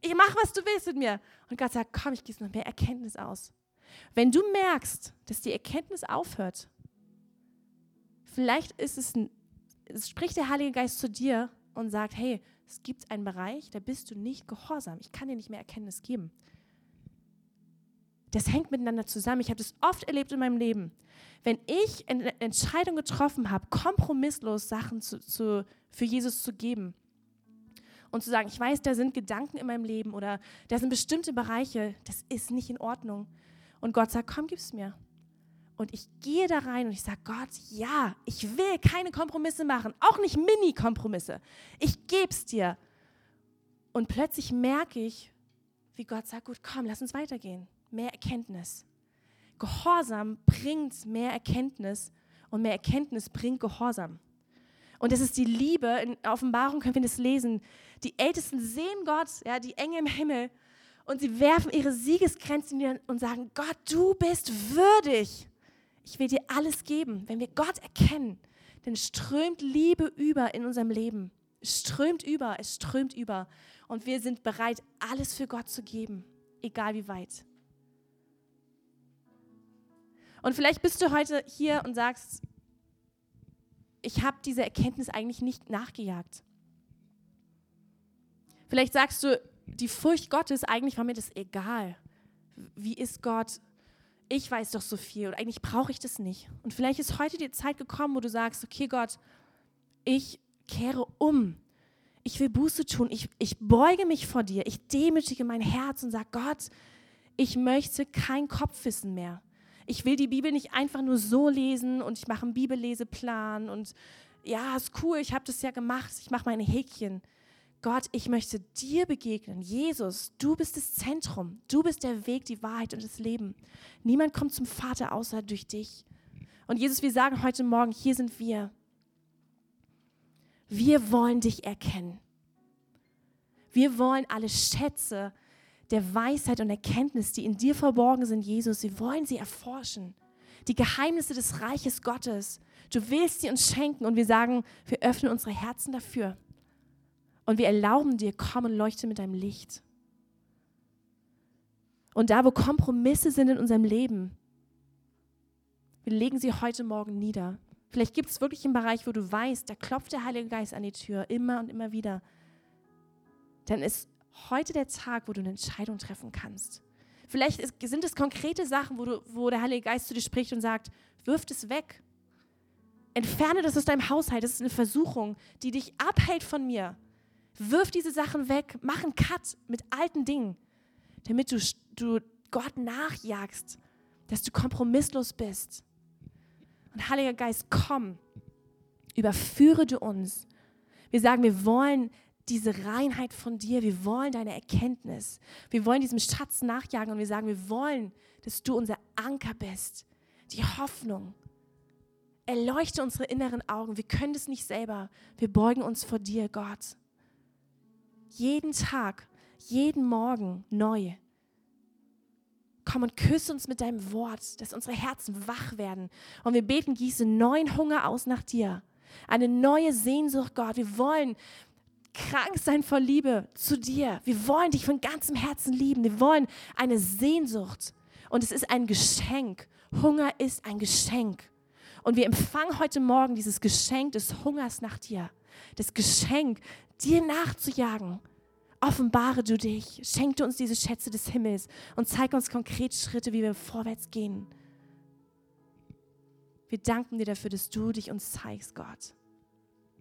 Ich mache, was du willst mit mir. Und Gott sagt, komm, ich gieße noch mehr Erkenntnis aus. Wenn du merkst, dass die Erkenntnis aufhört, vielleicht ist es, es spricht der Heilige Geist zu dir und sagt, hey, es gibt einen Bereich, da bist du nicht gehorsam. Ich kann dir nicht mehr Erkenntnis geben. Das hängt miteinander zusammen. Ich habe das oft erlebt in meinem Leben. Wenn ich eine Entscheidung getroffen habe, kompromisslos Sachen zu, zu, für Jesus zu geben und zu sagen, ich weiß, da sind Gedanken in meinem Leben oder da sind bestimmte Bereiche, das ist nicht in Ordnung. Und Gott sagt, komm, gib's mir. Und ich gehe da rein und ich sage, Gott, ja, ich will keine Kompromisse machen, auch nicht Mini-Kompromisse. Ich gebe es dir. Und plötzlich merke ich, wie Gott sagt, gut, komm, lass uns weitergehen. Mehr Erkenntnis. Gehorsam bringt mehr Erkenntnis und mehr Erkenntnis bringt Gehorsam. Und das ist die Liebe. In Offenbarung können wir das lesen. Die Ältesten sehen Gott, ja, die Engel im Himmel, und sie werfen ihre Siegesgrenzen und sagen: Gott, du bist würdig ich will dir alles geben. Wenn wir Gott erkennen, dann strömt Liebe über in unserem Leben. Es strömt über, es strömt über. Und wir sind bereit, alles für Gott zu geben, egal wie weit. Und vielleicht bist du heute hier und sagst, ich habe diese Erkenntnis eigentlich nicht nachgejagt. Vielleicht sagst du, die Furcht Gottes, eigentlich war mir das egal. Wie ist Gott? ich weiß doch so viel und eigentlich brauche ich das nicht. Und vielleicht ist heute die Zeit gekommen, wo du sagst, okay Gott, ich kehre um. Ich will Buße tun. Ich, ich beuge mich vor dir. Ich demütige mein Herz und sage, Gott, ich möchte kein Kopfwissen mehr. Ich will die Bibel nicht einfach nur so lesen und ich mache einen Bibelleseplan und ja, ist cool, ich habe das ja gemacht, ich mache meine Häkchen. Gott, ich möchte dir begegnen. Jesus, du bist das Zentrum. Du bist der Weg, die Wahrheit und das Leben. Niemand kommt zum Vater außer durch dich. Und Jesus, wir sagen heute Morgen, hier sind wir. Wir wollen dich erkennen. Wir wollen alle Schätze der Weisheit und Erkenntnis, die in dir verborgen sind, Jesus, wir wollen sie erforschen. Die Geheimnisse des Reiches Gottes. Du willst sie uns schenken und wir sagen, wir öffnen unsere Herzen dafür. Und wir erlauben dir, komm und leuchte mit deinem Licht. Und da, wo Kompromisse sind in unserem Leben, wir legen sie heute Morgen nieder. Vielleicht gibt es wirklich einen Bereich, wo du weißt, da klopft der Heilige Geist an die Tür, immer und immer wieder. Dann ist heute der Tag, wo du eine Entscheidung treffen kannst. Vielleicht ist, sind es konkrete Sachen, wo, du, wo der Heilige Geist zu dir spricht und sagt, wirf es weg. Entferne das aus deinem Haushalt. Das ist eine Versuchung, die dich abhält von mir. Wirf diese Sachen weg, mach einen Cut mit alten Dingen, damit du, du Gott nachjagst, dass du kompromisslos bist. Und Heiliger Geist, komm, überführe du uns. Wir sagen, wir wollen diese Reinheit von dir, wir wollen deine Erkenntnis, wir wollen diesem Schatz nachjagen und wir sagen, wir wollen, dass du unser Anker bist, die Hoffnung. Erleuchte unsere inneren Augen, wir können das nicht selber, wir beugen uns vor dir, Gott jeden Tag, jeden Morgen neu. Komm und küsse uns mit deinem Wort, dass unsere Herzen wach werden. Und wir beten, gieße neuen Hunger aus nach dir. Eine neue Sehnsucht, Gott. Wir wollen krank sein vor Liebe zu dir. Wir wollen dich von ganzem Herzen lieben. Wir wollen eine Sehnsucht. Und es ist ein Geschenk. Hunger ist ein Geschenk. Und wir empfangen heute Morgen dieses Geschenk des Hungers nach dir. Das Geschenk dir nachzujagen. offenbare du dich, schenk du uns diese Schätze des Himmels und zeig uns konkret Schritte, wie wir vorwärts gehen. Wir danken dir dafür, dass du dich uns zeigst, Gott.